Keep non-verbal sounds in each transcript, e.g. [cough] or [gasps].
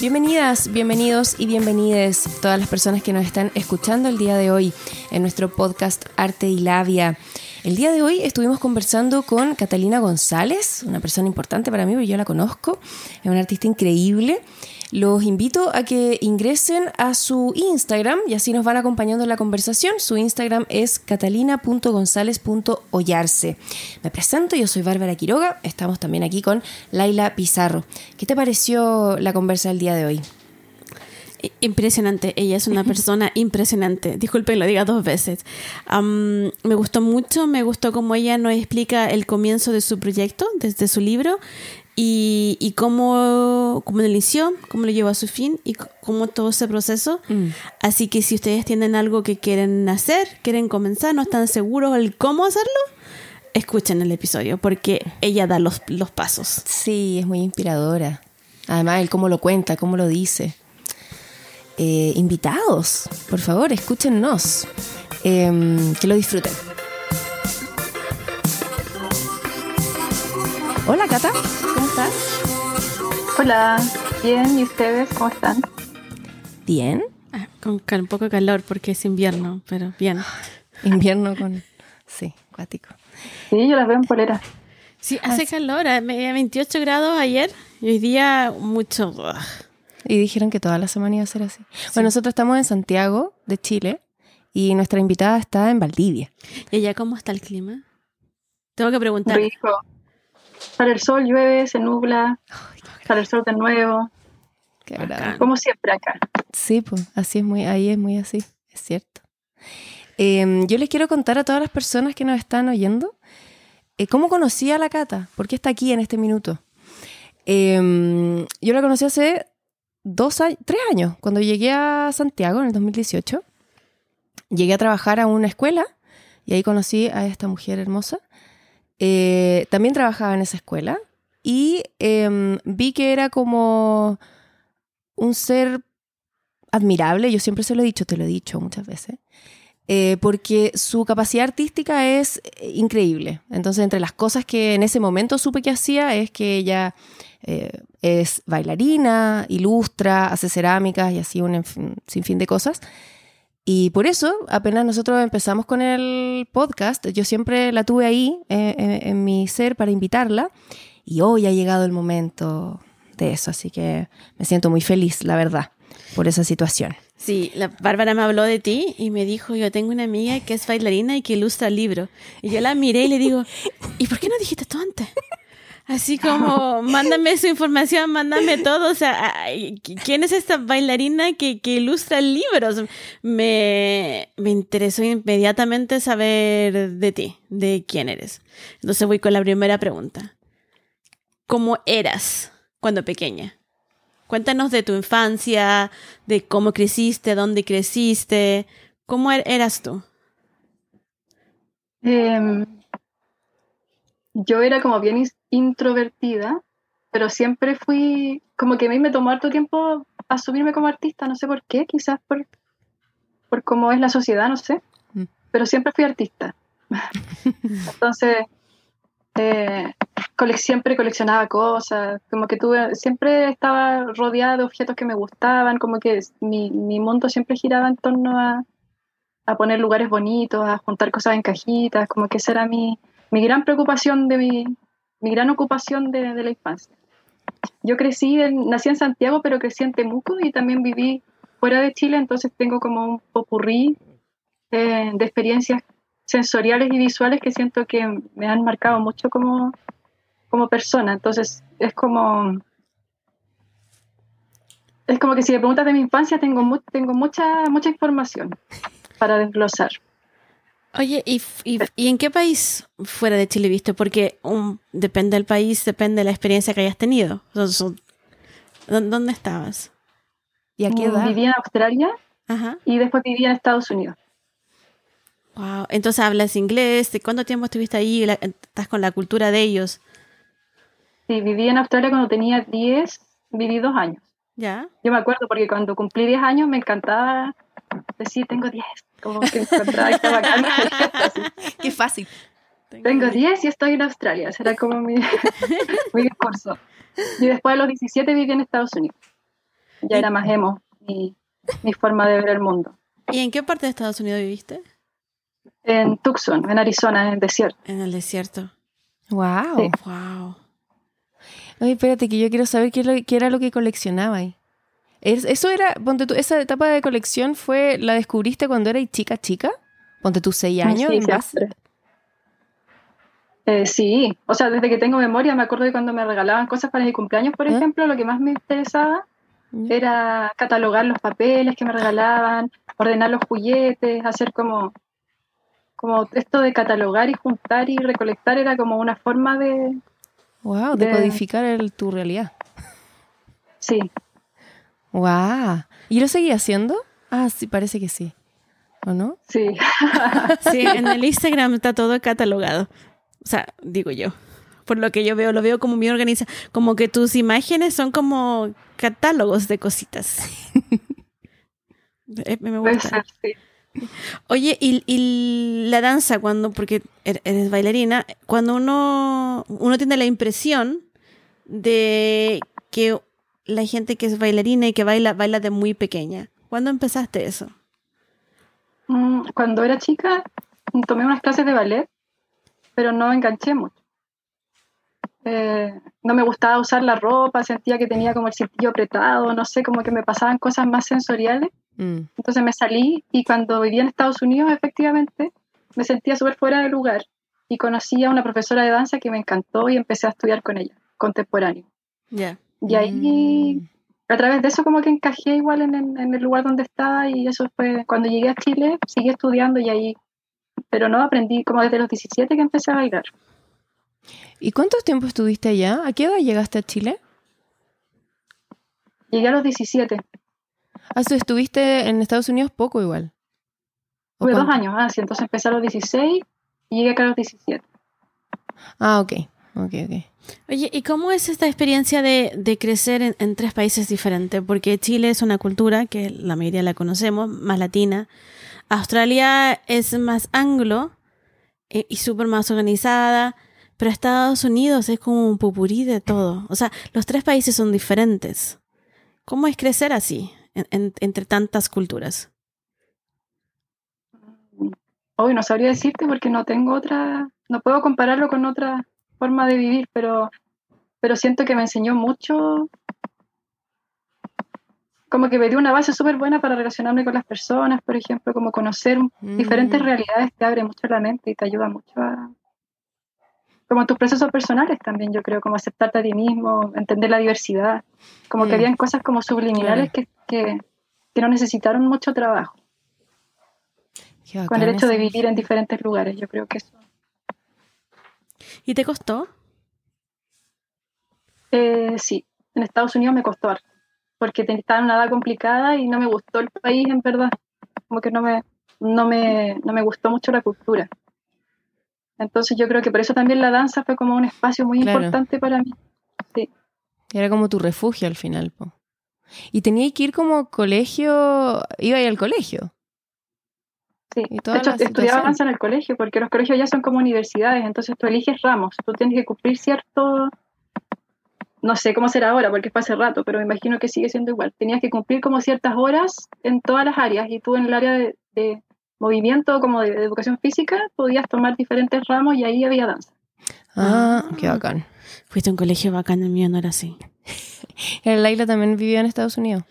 Bienvenidas, bienvenidos y bienvenides todas las personas que nos están escuchando el día de hoy en nuestro podcast Arte y Labia. El día de hoy estuvimos conversando con Catalina González, una persona importante para mí, porque yo la conozco, es una artista increíble. Los invito a que ingresen a su Instagram y así nos van acompañando en la conversación. Su Instagram es catalina.gonzález.ollarse. Me presento, yo soy Bárbara Quiroga, estamos también aquí con Laila Pizarro. ¿Qué te pareció la conversa del día de hoy? Impresionante, ella es una [laughs] persona impresionante. Disculpen, lo diga dos veces. me gustó mucho, me gustó cómo ella nos explica el comienzo de su proyecto, desde su libro, y, cómo, cómo, lo inició, cómo lo llevó a su fin y cómo todo ese proceso. Mm. Así que si ustedes tienen algo que quieren hacer, quieren comenzar, no están seguros del cómo hacerlo, escuchen el episodio porque ella da los, los pasos. Sí, es muy inspiradora. Además, él cómo lo cuenta, cómo lo dice. Eh, invitados, por favor, escúchennos. Em, que lo disfruten. Hola, Cata. Hola, bien, ¿y ustedes cómo están? Bien. Ah, con, un poco de calor porque es invierno, pero bien. Invierno con... Sí, cuático. Sí, yo las veo en polera. Sí, hace calor, 28 grados ayer y hoy día mucho... Y dijeron que toda la semana iba a ser así. Bueno, nosotros estamos en Santiago, de Chile, y nuestra invitada está en Valdivia. ¿Y allá cómo está el clima? Tengo que preguntar. Rico. Para el sol llueve, se nubla, para el sol de nuevo. Como siempre acá. Sí, pues así es muy, ahí es muy así, es cierto. Em, yo les quiero contar a todas las personas que nos están oyendo eh, cómo conocí a la Cata, por qué está aquí en este minuto. Em, yo la conocí hace dos años, tres años, cuando llegué a Santiago en el 2018. Llegué a trabajar a una escuela y ahí conocí a esta mujer hermosa eh, también trabajaba en esa escuela y em, vi que era como un ser admirable, yo siempre se lo he dicho, te lo he dicho muchas veces, eh, porque su capacidad artística es eh, increíble. Entonces, entre las cosas que en ese momento supe que hacía es que ella es bailarina, ilustra, hace cerámicas y así un sinfín de cosas. Y por eso, apenas nosotros empezamos con el podcast, yo siempre la tuve ahí eh, eh, en mi ser para invitarla. Y hoy ha llegado el momento de eso, así que me siento muy feliz, la verdad, por esa situación. Sí, la Bárbara me habló de ti y me dijo, yo tengo una amiga que es bailarina y que ilustra el libro. Y yo la miré y le digo, [laughs] ¿y por qué no dijiste tú antes? Así como, [laughs] mándame su información, mándame todo. O sea, ¿quién es esta bailarina que, que ilustra libros? Me, me interesó inmediatamente saber de ti, de quién eres. Entonces voy con la primera pregunta. ¿Cómo eras cuando pequeña? Cuéntanos de tu infancia, de cómo creciste, dónde creciste. ¿Cómo er-, eras tú? Eh, yo era como bien introvertida, pero siempre fui, como que a mí me tomó harto tiempo asumirme como artista, no sé por qué, quizás por, por cómo es la sociedad, no sé, mm. pero siempre fui artista. [laughs] Entonces, eh, siempre coleccionaba cosas, como que tuve, siempre estaba rodeada de objetos que me gustaban, como que mi, mi mundo siempre giraba en torno a, a poner lugares bonitos, a juntar cosas en cajitas, como que esa era mi, mi gran preocupación de mi, mi gran ocupación de, la infancia. Yo crecí, nací en Santiago, pero crecí en Temuco y también viví fuera de Chile, entonces tengo como un popurrí de, de experiencias sensoriales y visuales que siento que me han marcado mucho como, como persona. Entonces es como es como que si me preguntas de mi infancia tengo, tengo mucha, mucha información para desglosar. Oye, ¿y, y, en qué país fuera de Chile viste? Porque um, depende del país, depende de la experiencia que hayas tenido. ¿Dónde estabas? ¿Y a qué mm, Viví en Australia y después viví en Estados Unidos. Wow, entonces hablas inglés. ¿Cuánto tiempo estuviste ahí? ¿Estás con la cultura de ellos? Sí, viví en Australia cuando tenía 10, viví dos años. ¿Ya? Yo me acuerdo porque cuando cumplí 10 años me encantaba decir tengo 10. Como que encontraba que bacán. [laughs] Qué fácil. Tengo 10 y estoy en Australia. Será como mi, [laughs] mi discurso. Y después de los 17 viví en Estados Unidos. Ya era más emo mi, mi forma de ver el mundo. ¿Y en qué parte de Estados Unidos viviste? En Tucson, en Arizona, en el desierto. En el desierto. Wow. Sí. Wow. Ay, espérate, que yo quiero saber qué, es lo- qué era lo que coleccionaba ahí. Es- Eso era, ponte tú, esa etapa de colección fue, ¿la descubriste cuando eras chica, chica? Ponte tú seis años Sí, siempre. Eh, sí, o sea, desde que tengo memoria me acuerdo de cuando me regalaban cosas para mi cumpleaños, por ¿Ah? ejemplo, lo que más me interesaba era catalogar los papeles que me regalaban, ordenar los juguetes, hacer como, como esto de catalogar y juntar y recolectar era como una forma de, Wow, de de- codificar el- tu realidad. sí, Wow. ¿Y lo seguía haciendo? Ah, sí, parece que sí. ¿O no? sí, [laughs] Sí, en el Instagram está todo catalogado. O sea, digo yo. Por lo que yo veo, lo veo como bien organizado. Como que tus imágenes son como catálogos de cositas. [laughs] Eh, Me puede gusta. ser, sí. Oye, y, y la danza, cuando, porque er- eres bailarina, cuando uno, uno tiene la impresión de que la gente que es bailarina y que baila, baila de muy pequeña. ¿Cuándo empezaste eso? Mm, Cuando era chica tomé unas clases de ballet, pero no me enganché mucho. Eh, no me gustaba usar la ropa, sentía que tenía como el cintillo apretado, no sé, como que me pasaban cosas más sensoriales. Mm. Entonces me salí y cuando vivía en Estados Unidos, efectivamente, me sentía súper fuera de lugar y conocí a una profesora de danza que me encantó y empecé a estudiar con ella, contemporáneo. Ya. Y ahí, Mm. a través de eso, como que encajé igual en, en- en el lugar donde estaba y eso fue, cuando llegué a Chile, seguí estudiando y ahí, pero no, aprendí como desde los 17 que empecé a bailar. ¿Y cuánto tiempo estuviste allá? ¿A qué edad llegaste a Chile? Llegué a los 17, Ah, tú estuviste en Estados Unidos poco igual. ¿O tuve dos años, ah, sí, entonces empecé a los 16 y llegué acá a los 17. Ah, ok. Ok, ok. Oye, ¿y cómo es esta experiencia de, de crecer en, en tres países diferentes? Porque Chile es una cultura que la mayoría la conocemos, más latina. Australia es más anglo eh, y súper más organizada. Pero Estados Unidos es como un pupurí de todo. O sea, los tres países son diferentes. ¿Cómo es crecer así, en- en- entre tantas culturas? Hoy no sabría decirte porque no tengo otra, no puedo compararlo con otra forma de vivir, pero, pero siento que me enseñó mucho, como que me dio una base súper buena para relacionarme con las personas, por ejemplo, como conocer diferentes Mm. realidades te abre mucho la mente y te ayuda mucho a, como tus procesos personales también, yo creo, como aceptarte a ti mismo, entender la diversidad, como Mm. que habían cosas como subliminales que, que, que no necesitaron mucho trabajo con el hecho de vivir en diferentes lugares. Yo creo que eso. ¿Y te costó? Eh, sí, en Estados Unidos me costó harto, porque estaba en una edad complicada y no me gustó el país, en verdad. Como que no me, no me, no me gustó mucho la cultura. Entonces yo creo que por eso también la danza fue como un espacio muy Claro. importante para mí. Era como tu refugio al final, po. Y tenía que ir como colegio, iba a ir al colegio. Sí. Y De hecho, estudiaba danza en el colegio, porque los colegios ya son como universidades, entonces tú eliges ramos, tú tienes que cumplir cierto, no sé cómo será ahora, porque fue hace rato, pero me imagino que sigue siendo igual. Tenías que cumplir como ciertas horas en todas las áreas, y tú en el área de, de movimiento, como de, de educación física, podías tomar diferentes ramos y ahí había danza. Ah, Ah. qué bacán. Fuiste a un colegio bacán, el mío no era así. El Laila también vivía en Estados Unidos.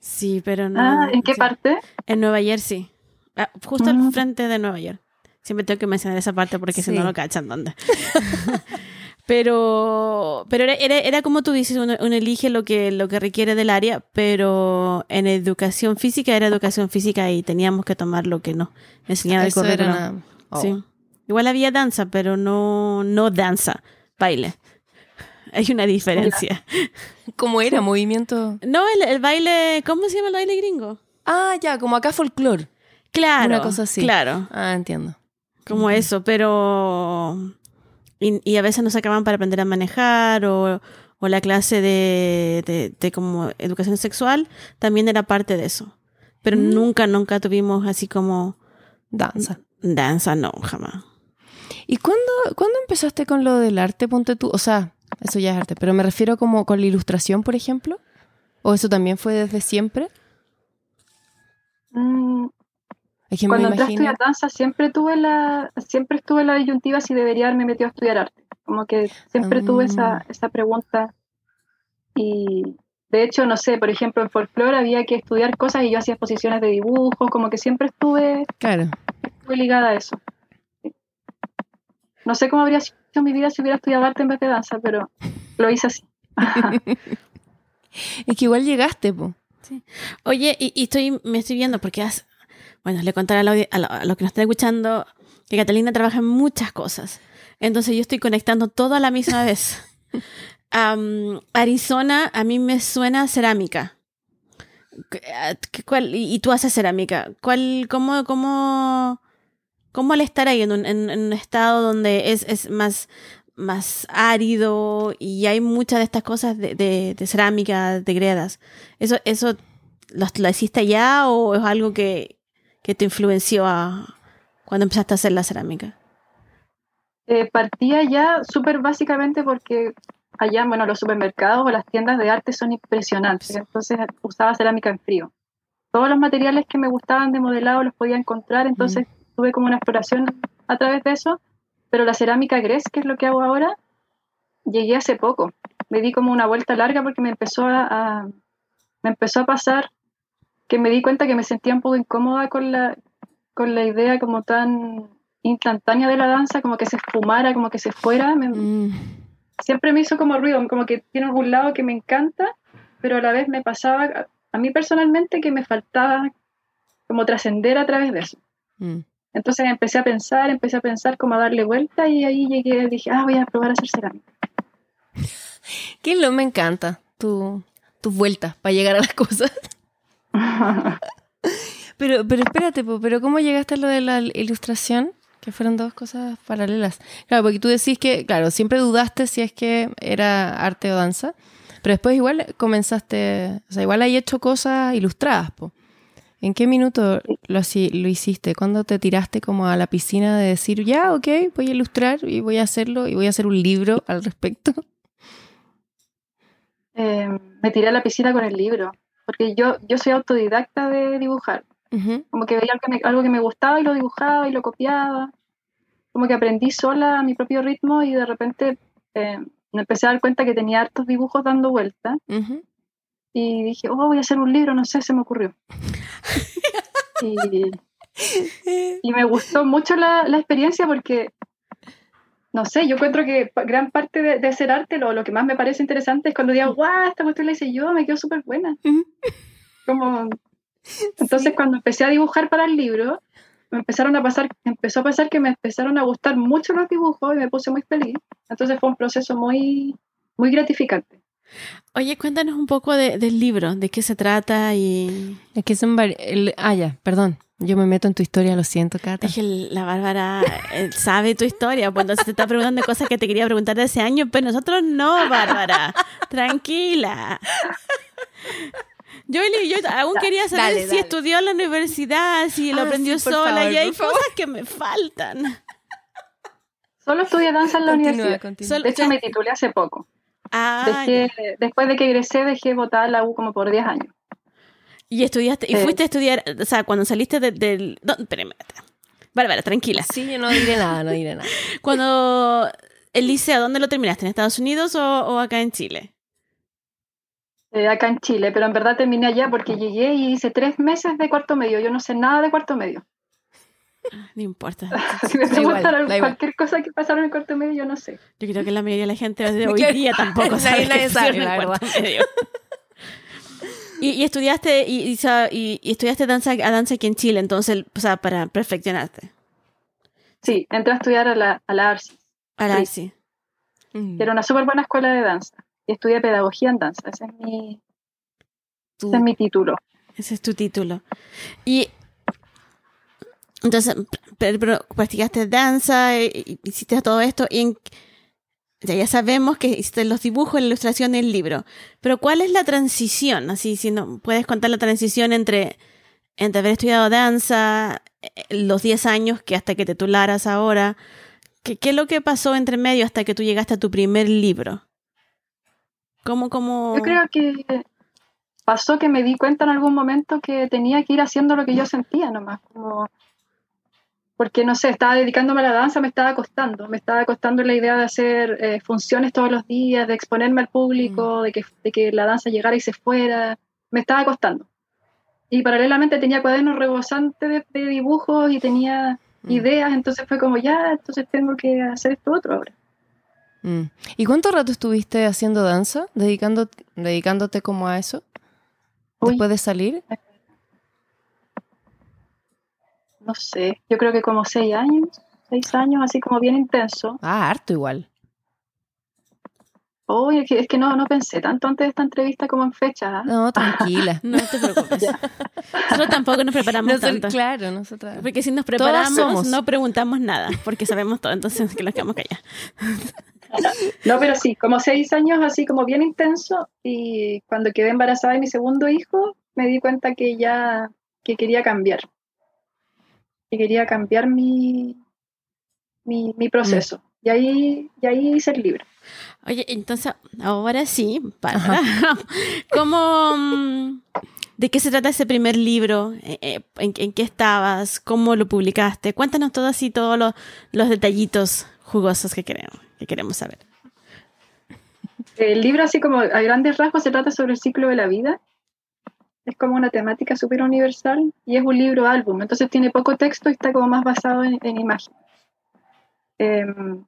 Sí, pero no. ah, ¿en qué sí. parte? En Nueva Jersey. Ah, justo al Mm. frente de Nueva York. Siempre tengo que mencionar esa parte porque si no lo cachan dónde. [laughs] pero pero era, era, era como tú dices, uno, uno elige lo que, lo que requiere del área, pero en educación física era educación física y teníamos que tomar lo que no. Enseñar el era currículum. una- oh. Sí. Igual había danza, pero no, no danza, baile. Hay una diferencia. [laughs] ¿Cómo era? Movimiento. No, el, el baile, ¿cómo se llama el baile gringo? Ah, ya, como acá folclore. Claro. Una cosa así. Claro. Ah, entiendo. como eso, pero... Y, y a veces nos sacaban para aprender a manejar o, o la clase de, de, de como educación sexual también era parte de eso. Pero Mm. nunca, nunca tuvimos así como Danza. danza, no, jamás. ¿Y cuándo, cuándo empezaste con lo del arte? Ponte tú. O sea, eso ya es arte, pero me refiero como con la ilustración, por ejemplo. ¿O eso también fue desde siempre? Mm, Es que Cuando me entré a imagino. estudiar danza siempre tuve la, siempre estuve la disyuntiva si debería haberme metido a estudiar arte. Como que siempre tuve esa, Ah. esa pregunta. Y de hecho, no sé, por ejemplo, en folclore había que estudiar cosas y yo hacía exposiciones de dibujo, como que siempre estuve, Claro. estuve ligada a eso. No sé cómo habría sido mi vida si hubiera estudiado arte en vez de danza, pero lo hice así. [laughs] Es que igual llegaste, po. Oye, y, y estoy, me estoy viendo porque has, bueno, le contaré a, lo- a los que nos están escuchando que Catalina trabaja en muchas cosas. Entonces yo estoy conectando todo a la misma [laughs] vez. Arizona a mí me suena cerámica. ¿Qué- qué- cuál- y, y tú haces cerámica. ¿Cuál, cómo, cómo, cómo al estar ahí en un, en- en un estado donde es, es más, más árido y hay muchas de estas cosas de, de- de cerámica, de gredas? ¿Eso, eso lo, lo hiciste allá o es algo que, que te influenció a, cuando empezaste a hacer la cerámica? Eh, partía ya súper básicamente porque allá, bueno, los supermercados o las tiendas de arte son impresionantes, entonces usaba cerámica en frío. Todos los materiales que me gustaban de modelado los podía encontrar, entonces tuve como una exploración a través de eso, pero la cerámica Gres, que es lo que hago ahora, llegué hace poco. Me di como una vuelta larga porque me empezó a, a- me empezó a pasar que me di cuenta que me sentía un poco incómoda con la, con la idea como tan instantánea de la danza, como que se esfumara, como que se fuera. Me- Mm. siempre me hizo como ruido, como que tiene algún lado que me encanta, pero a la vez me pasaba, a- a mí personalmente, que me faltaba como trascender a través de eso. Mm. Entonces empecé a pensar, empecé a pensar como a darle vuelta y ahí llegué, dije, ah, voy a probar a hacer cerámica. Qué lo me encanta. Tu, tus vueltas para llegar a las [laughs] cosas. [laughs] Pero, pero espérate, pero ¿cómo llegaste a lo de la ilustración? Que fueron dos cosas paralelas. Claro, porque tú decís que, claro, siempre dudaste si es que era arte o danza, pero después igual comenzaste, o sea, igual hay hecho cosas ilustradas, po. ¿En qué minuto lo, lo hiciste? ¿Cuándo te tiraste como a la piscina de decir, ya, ok, voy a ilustrar y voy a hacerlo y voy a hacer un libro al respecto? Eh, me tiré a la piscina con el libro, porque yo, yo soy autodidacta de dibujar. Ujú. Como que veía algo que, me, algo que me gustaba y lo dibujaba y lo copiaba. Como que aprendí sola a mi propio ritmo y de repente eh, me empecé a dar cuenta que tenía hartos dibujos dando vueltas Ujú. y dije, oh, voy a hacer un libro, no sé, se me ocurrió. [laughs] y, y me gustó mucho la, la experiencia porque, no sé, yo encuentro que gran parte de, de hacer arte, lo, lo que más me parece interesante es cuando digo, guau, esta cuestión la hice yo, me quedó súper buena. Como, [laughs] entonces cuando empecé a dibujar para el libro, me empezaron a pasar, empezó a pasar que me empezaron a gustar mucho los dibujos y me puse muy feliz. Entonces fue un proceso muy, muy gratificante. Oye, cuéntanos un poco de- del libro, de qué se trata y... Es que son el- Ah, ya, perdón. Yo me meto en tu historia, lo siento, Cata. Es que la Bárbara eh, sabe tu historia, pues entonces te está preguntando cosas que te quería preguntar de hace años, pero nosotros no, Bárbara. Tranquila. Yo, yo aún quería saber Dale, si dale. estudió en la universidad, si lo Ah, aprendió sí, sola, favor, y hay favor. cosas que me faltan. Solo estudié danza en la Continúa, universidad. continúa. De hecho, me titulé hace poco. Ah, Dejé- después de que egresé, dejé botada la U como por 10 años. y estudiaste, y fuiste a estudiar, o sea, cuando saliste de- del... No, espérame. Bárbara, tranquila. Sí, yo no diré nada, no diré nada. [laughs] Cuando el liceo, ¿dónde lo terminaste? ¿En Estados Unidos o, o acá en Chile? eh, acá en Chile, pero en verdad terminé allá porque llegué y hice tres meses de cuarto medio. Yo no sé nada de cuarto medio. [laughs] No importa. [laughs] Si me Da igual, preguntaran da igual. cualquier cosa que pasaron en cuarto medio, yo no sé. Yo creo que la mayoría de la gente de [laughs] hoy día tampoco sabe nadie sabe, la medio. Y, y estudiaste y, y estudiaste danza a danza aquí en Chile, entonces, o sea, para perfeccionarte. Sí, entré a estudiar a la, a la ARSI, Ahora Sí. sí. Mm. era una súper buena escuela de danza. Y estudié pedagogía en danza. Ese es mi, Tú- ese es mi título. Ese es tu título. Y entonces, pero, practicaste danza, y hiciste todo esto, y en- ya, ya sabemos que hiciste los dibujos, la ilustración y el libro. Pero ¿cuál es la transición? Así, si no, puedes contar la transición entre, entre haber estudiado danza, eh, los 10 años que hasta que te titularas ahora. ¿Qué, ¿Qué es lo que pasó entre medio hasta que tú llegaste a tu primer libro? ¿Cómo, cómo? Yo creo que pasó que me di cuenta en algún momento que tenía que ir haciendo lo que yo sentía nomás, como porque no sé, estaba dedicándome a la danza, me estaba costando, me estaba costando la idea de hacer eh, funciones todos los días, de exponerme al público, Mm. de, que, de que la danza llegara y se fuera, me estaba costando. Y paralelamente tenía cuadernos rebosantes de, de dibujos y tenía Mm. ideas, entonces fue como, ya, entonces tengo que hacer esto otro ahora. Mm. ¿Y cuánto rato estuviste haciendo danza? Dedicándote como a eso. Uy. Después de salir. No sé, yo creo que como seis años, seis años, así como bien intenso. Ah, harto igual. Uy, es que, es que no, no pensé tanto antes de esta entrevista como en fecha. ¿ah? No, tranquila. [laughs] No te preocupes. [laughs] Nosotros tampoco nos preparamos Nosotros- tanto. claro, nosotras. Porque si nos preparamos, somos. no preguntamos nada, porque sabemos todo, entonces que nos quedamos callados. [laughs] No, pero sí, como seis años así como bien intenso y cuando quedé embarazada de mi segundo hijo me di cuenta que ya que quería cambiar. Que quería cambiar mi, mi, mi proceso. Y ahí, y ahí hice el libro. Oye, entonces, ahora sí, Bárbara, [laughs] ¿cómo, mm, ¿de qué se trata ese primer libro? Eh, eh, ¿En, en qué estabas? ¿Cómo lo publicaste? Cuéntanos todo así, todos los, los detallitos jugosos que queremos, que queremos saber. El libro así como a grandes rasgos se trata sobre el ciclo de la vida. Es como una temática súper universal y es un libro álbum, entonces tiene poco texto y está como más basado en, en imágenes. Em,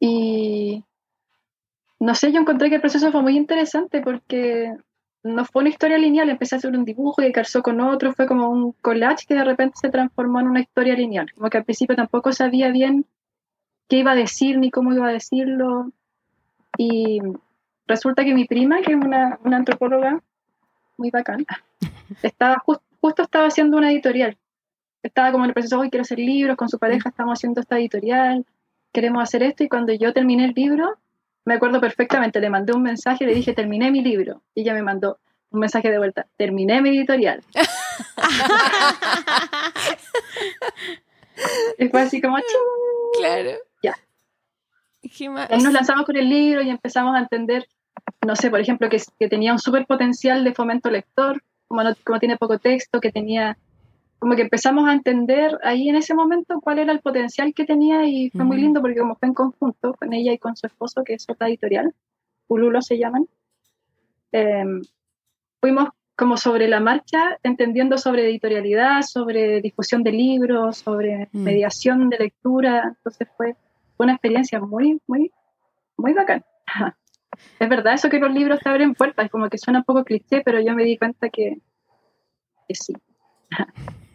y no sé, yo encontré que el proceso fue muy interesante porque no fue una historia lineal, empecé a hacer un dibujo y calzó con otro, fue como un collage que de repente se transformó en una historia lineal, como que al principio tampoco sabía bien qué iba a decir ni cómo iba a decirlo. Y resulta que mi prima, que es una, una antropóloga muy bacán, [laughs] estaba jus- justo estaba haciendo una editorial. Estaba como en el proceso, hoy quiero hacer libros, con su pareja estamos haciendo esta editorial, queremos hacer esto. Y cuando yo terminé el libro, me acuerdo perfectamente, le mandé un mensaje, le dije, terminé mi libro. Y ella me mandó un mensaje de vuelta, terminé mi editorial. [laughs] y fue así como, "Ching". Claro. Ya. Ahí nos lanzamos con el libro y empezamos a entender, no sé, por ejemplo, que, que tenía un súper potencial de fomento lector, como, no, como tiene poco texto, que tenía, como que empezamos a entender ahí en ese momento cuál era el potencial que tenía y fue muy Ujú. lindo porque como fue en conjunto con ella y con su esposo, que es otra editorial, Ululo se llaman, eh, fuimos como sobre la marcha, entendiendo sobre editorialidad, sobre difusión de libros, sobre Mm. mediación de lectura, entonces fue fue una experiencia muy, muy, muy bacán. Es verdad eso que los libros te abren puertas, como que suena un poco cliché, pero yo me di cuenta que, que sí. [laughs]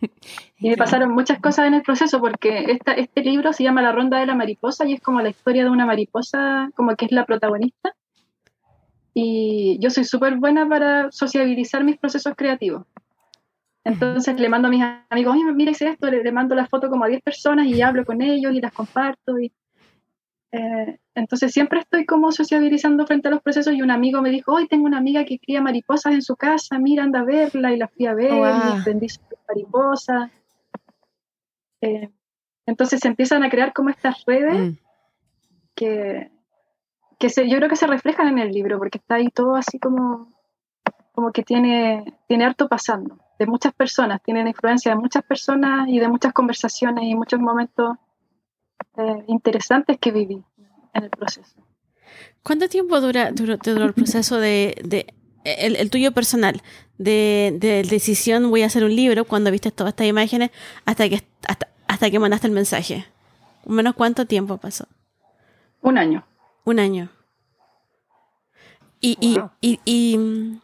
Y me pasaron muchas cosas en el proceso, porque esta, este libro se llama La Ronda de la Mariposa y es como la historia de una mariposa, como que es la protagonista. Y yo soy súper buena para sociabilizar mis procesos creativos. Entonces le mando a mis amigos, oye, mira, hice esto, le, le mando la foto como a 10 personas y hablo con ellos y las comparto. Y, eh, entonces siempre estoy como sociabilizando frente a los procesos y un amigo me dijo, hoy tengo una amiga que cría mariposas en su casa, mira, anda a verla y la fui a ver Wow. y aprendí sobre mariposas. Eh, entonces se empiezan a crear como estas redes Mm. que, que se, yo creo que se reflejan en el libro, porque está ahí todo así como, como que tiene, tiene harto pasando, de muchas personas, tienen influencia de muchas personas y de muchas conversaciones y muchos momentos eh, interesantes que viví en el proceso. ¿Cuánto tiempo dura, duró, te duró el proceso de, de el, el tuyo personal, de, de decisión voy a hacer un libro cuando viste todas estas imágenes hasta que hasta, hasta que mandaste el mensaje? ¿O menos cuánto tiempo pasó? Un año. Un año. Y, y, Wow. y, y,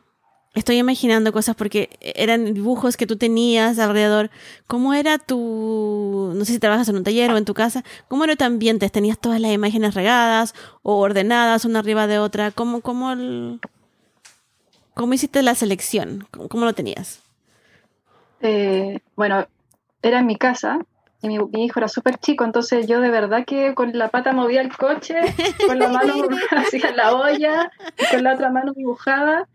estoy imaginando cosas porque eran dibujos que tú tenías alrededor. ¿Cómo era tu, no sé si trabajas en un taller o en tu casa, cómo era tu ambiente? ¿Tenías todas las imágenes regadas o ordenadas una arriba de otra? ¿Cómo, cómo, el- cómo hiciste la selección? ¿Cómo, cómo lo tenías? Eh, bueno, era en mi casa y mi, mi hijo era súper chico, entonces yo de verdad que con la pata movía el coche, con la mano [laughs] [laughs] hacía la olla, y con la otra mano dibujaba.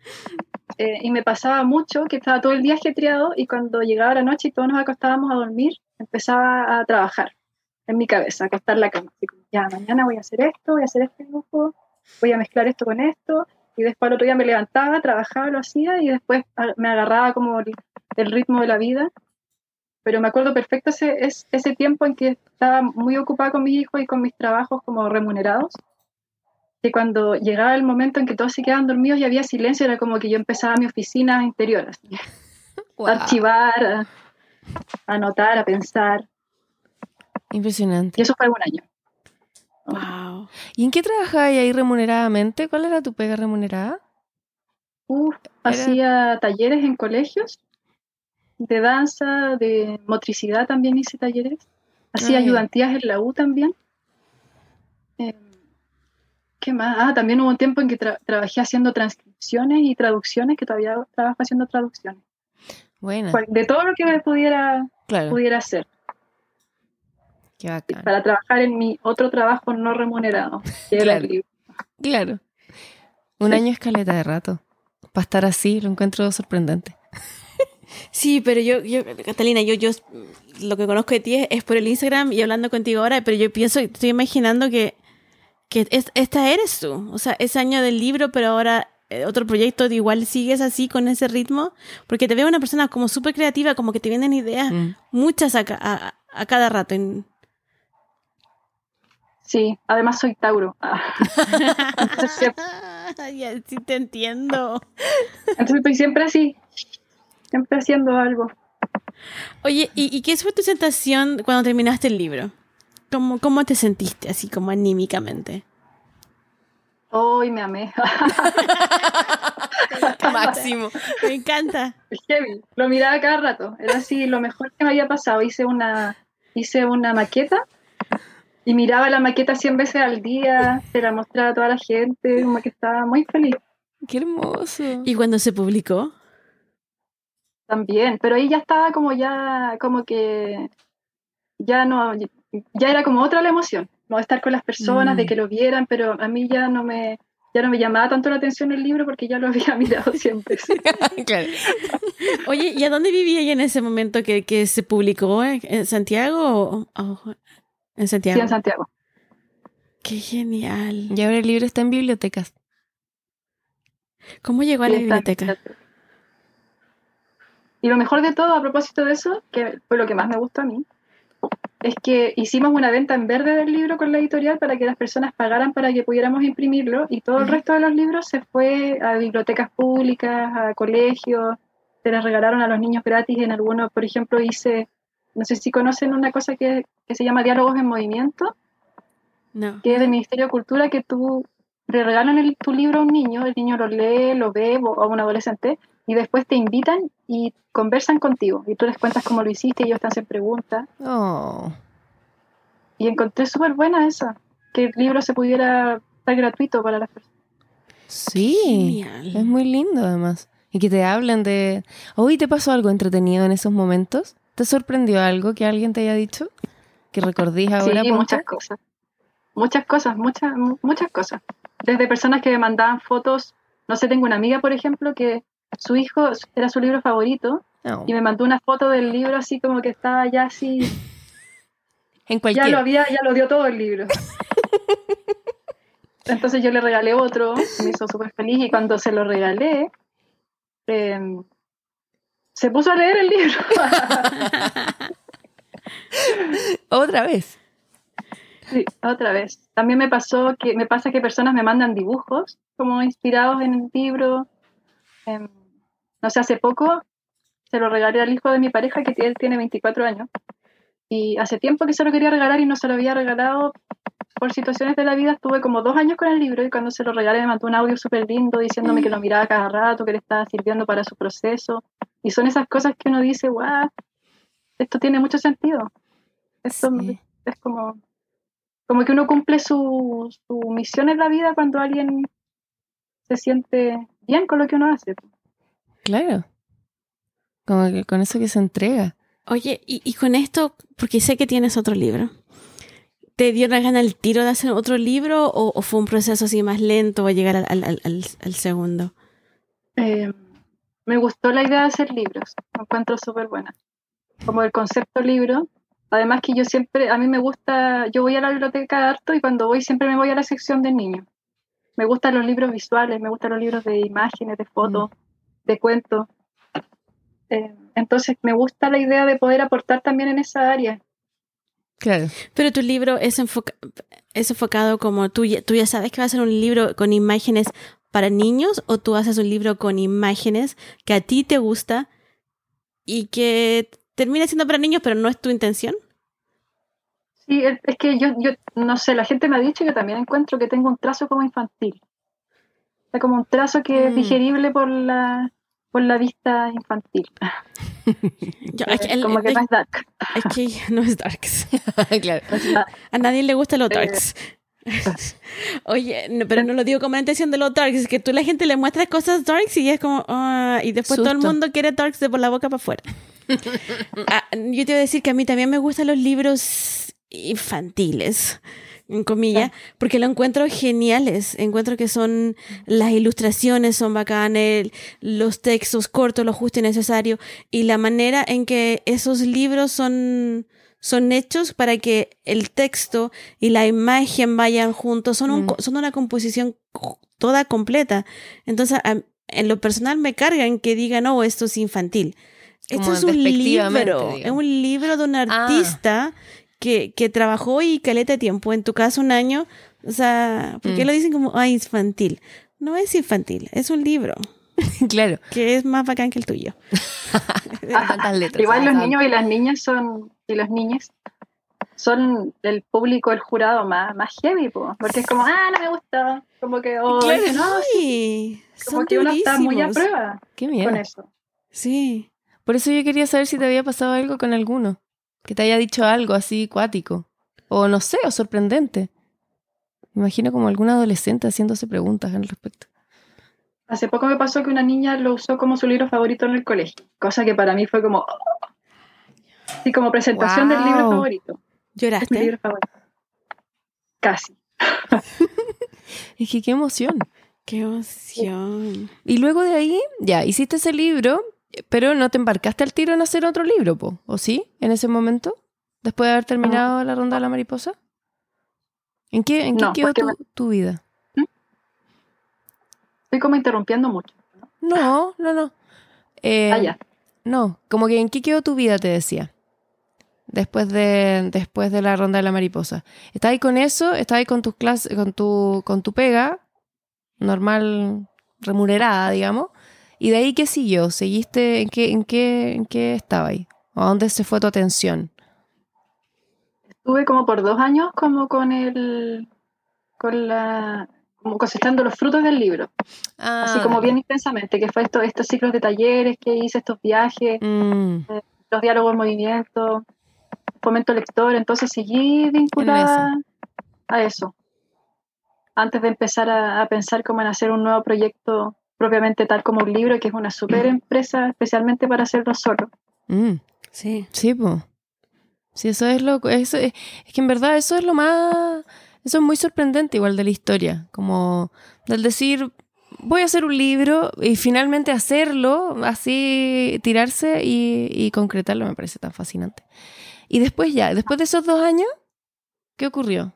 Eh, y me pasaba mucho que estaba todo el día ajetreado y cuando llegaba la noche y todos nos acostábamos a dormir, empezaba a trabajar en mi cabeza, a acostar la cama. Ya, mañana voy a hacer esto, voy a hacer este dibujo, voy a mezclar esto con esto. y después al otro día me levantaba, trabajaba, lo hacía y después me agarraba como el, el ritmo de la vida. Pero me acuerdo perfecto ese, ese tiempo en que estaba muy ocupada con mis hijos y con mis trabajos como remunerados. Y cuando llegaba el momento en que todos se quedaban dormidos y había silencio, era como que yo empezaba mi oficina interior, así. [laughs] a archivar, a, a anotar, a pensar. Impresionante. Y eso fue un año. Wow. ¿Y en qué trabajabas ahí remuneradamente? ¿Cuál era tu pega remunerada? Uf, hacía talleres en colegios de danza, de motricidad también hice talleres. Hacía Ah, ya. ayudantías en la U también. ¿Qué más? Ah, también hubo un tiempo en que tra- trabajé haciendo transcripciones y traducciones, que todavía trabajo haciendo traducciones. Buena. Cual- De todo lo que me pudiera, Claro. pudiera hacer. Qué bacán. Para trabajar en mi otro trabajo no remunerado, que era el Claro. libro. Claro. Un Sí. año escaleta de rato. Para estar así, lo encuentro sorprendente. [laughs] Sí, pero yo, yo Catalina, yo, yo lo que conozco de ti es, es por el Instagram y hablando contigo ahora, pero yo pienso, estoy imaginando que, que es- esta eres tú. O sea, ese año del libro, pero ahora eh, otro proyecto, de igual sigues así con ese ritmo, porque te veo una persona como súper creativa, como que te vienen ideas, Mm. muchas a, a- a cada rato. en- Sí, además soy Tauro. Ah. [laughs] Entonces, sí te entiendo. entonces estoy siempre así, siempre haciendo algo. Oye, ¿y, y qué fue tu sensación cuando terminaste el libro? ¿Cómo, cómo te sentiste así como anímicamente? Hoy me amé. [laughs] Máximo. Me encanta. Heavy. Lo miraba cada rato. Era así lo mejor que me había pasado. Hice una, hice una maqueta y miraba la maqueta 100 veces al día. Se la mostraba a toda la gente. Como que estaba muy feliz Qué hermoso. ¿Y cuando se publicó? también. Pero ahí ya estaba como ya, como que ya no, ya era como otra la emoción. Como estar con las personas, Mm. de que lo vieran, pero a mí ya no me, ya no me llamaba tanto la atención el libro porque ya lo [laughs] había mirado siempre. [laughs] claro. Oye, ¿y a dónde vivía ella en ese momento que, que se publicó? ¿En en Santiago o o- en Sí, Santiago? en Santiago. Qué genial. Y ahora el libro está en bibliotecas. ¿Cómo llegó a la Sí, biblioteca? Y lo mejor de todo, a propósito de eso, que fue lo que más me gustó a mí, es que hicimos una venta en verde del libro con la editorial para que las personas pagaran para que pudiéramos imprimirlo y todo el resto de los libros se fue a bibliotecas públicas, a colegios, se les regalaron a los niños gratis en algunos, por ejemplo, hice, no sé si conocen una cosa que, que se llama Diálogos en Movimiento, No. que es del Ministerio de Cultura, que tú le regalan el- tu libro a un niño, el niño lo lee, lo ve, o a un adolescente, y después te invitan y conversan contigo. Y tú les cuentas cómo lo hiciste y ellos te hacen preguntas. Oh. Y encontré súper buena esa, que el libro se pudiera estar gratuito para las personas. Sí. Genial. Es muy lindo además. Y que te hablen de... Hoy te pasó algo entretenido en esos momentos. ¿Te sorprendió algo que alguien te haya dicho? Que recordís ahora. sí, muchas cosas. Muchas cosas, muchas, mu- muchas cosas. Desde personas que me mandaban fotos, no sé, tengo una amiga, por ejemplo, que su hijo era su libro favorito No. y me mandó una foto del libro así como que estaba ya así [laughs] En ya cualquier... lo había, ya lo dio todo el libro. [laughs] Entonces yo le regalé otro, me hizo súper feliz y cuando se lo regalé, eh, se puso a leer el libro. [laughs] Otra vez. Sí, otra vez. También me pasó que me pasa que personas me mandan dibujos como inspirados en el libro. Em, no sé, hace poco se lo regalé al hijo de mi pareja que él tiene 24 años. Y hace tiempo que se lo quería regalar y no se lo había regalado por situaciones de la vida. Estuve como dos años con el libro y cuando se lo regalé me mandó un audio súper lindo diciéndome que lo miraba cada rato, que le estaba sirviendo para su proceso. Y son esas cosas que uno dice, guau, esto tiene mucho sentido. Esto Sí. es como, como que uno cumple su, su misión en la vida cuando alguien se siente bien con lo que uno hace. Claro. Como que con eso que se entrega. Oye, y, y con esto, porque sé que tienes otro libro, ¿te dio la gana el tiro de hacer otro libro o, o fue un proceso así más lento a llegar al, al- al- segundo? Eh, me gustó la idea de hacer libros, me encuentro súper buena. Como el concepto libro. Además que yo siempre, a mí me gusta, yo voy a la biblioteca harto y cuando voy siempre me voy a la sección de niños. Me gustan los libros visuales, me gustan los libros de imágenes, de fotos, de cuentos. Eh, entonces me gusta la idea de poder aportar también en esa área. Claro. Pero tu libro es, enfoca- es enfocado como tú ya, tú ya sabes que va a ser un libro con imágenes para niños o tú haces un libro con imágenes que a ti te gusta y que termina siendo para niños, pero no es tu intención. Sí, es que yo, yo no sé, la gente me ha dicho que también encuentro que tengo un trazo como infantil. O sea, como un trazo que es Mm. digerible por la, por la vista infantil. [laughs] Yo- es, el- como que no es dark. es que [laughs] no es darks. [laughs] claro. O sea, A nadie le gusta los Eh, darks. Oye, no, pero no lo digo como la intención de los darks, es que tú a la gente le muestras cosas darks y es como, ah, y después todo el mundo quiere darks de por la boca para afuera. Ah, yo te voy a decir que a mí también me gustan los libros infantiles, en comillas, porque lo encuentro geniales. Encuentro que son, las ilustraciones son bacanes, los textos cortos, lo justo y necesario, y la manera en que esos libros son, son hechos para que el texto y la imagen vayan juntos, son, un Mm. son una composición co- toda completa. Entonces, a- en lo personal me cargan que digan, no, esto es infantil. Esto Como es un libro, es un libro de un Ah. Que, que trabajó y caleta tiempo, en tu caso un año. O sea, ¿por qué Mm. lo dicen como, ah, infantil? No es infantil, es un libro [laughs] claro. que es más bacán que el tuyo. [laughs] Tantas letras. igual los niños y las niñas son, y las niñas son el público, el jurado más, más heavy, po, porque es como, ah, no me gusta, como que, oh, Claro, es que no, sí, como son que uno está muy a prueba Qué miedo. con eso. Sí. Por eso yo quería saber si te había pasado algo con alguno. Que te haya dicho algo así cuático. O no sé, o sorprendente. Me imagino como algún adolescente haciéndose preguntas al respecto. Hace poco me pasó que una niña lo usó como su libro favorito en el colegio, cosa que para mí fue como, sí, como presentación del libro favorito. Es mi ¿Lloraste? libro favorito. Casi. [laughs] Es que qué emoción. Qué emoción. Y luego de ahí, ya, hiciste ese libro, pero no te embarcaste al tiro en hacer otro libro, po, ¿o sí? En ese momento, después de haber terminado la ronda de la mariposa. ¿En qué, en qué No, quedó tu, me- tu vida? Estoy como interrumpiendo mucho. No, no, no. Eh, Ah, ya. No, como que en qué quedó tu vida, te decía. Después de, después de la ronda de la mariposa. ¿Estás ahí con eso? ¿Estás ahí con tus clases, con tu, con tu pega? Normal, remunerada, digamos. ¿Y de ahí qué siguió? ¿Seguiste en qué, en qué, en qué estaba ahí? ¿A dónde se fue tu atención? Estuve como por dos años como con el, con la, como cosechando los frutos del libro, así como bien intensamente, que fue esto, estos ciclos de talleres que hice, estos viajes, Mm, los diálogos en movimiento, fomento lector, entonces seguí vinculada a eso. Antes de empezar a, a pensar como en hacer un nuevo proyecto propiamente tal como un libro, que es una super empresa especialmente para hacerlo solo. mm. Sí. Sí, pues. Sí, eso es lo eso es, es que en verdad eso es lo más eso es muy sorprendente igual de la historia, como del decir voy a hacer un libro y finalmente hacerlo, así tirarse y, y concretarlo me parece tan fascinante. Y después ya, después de esos dos años, ¿qué ocurrió?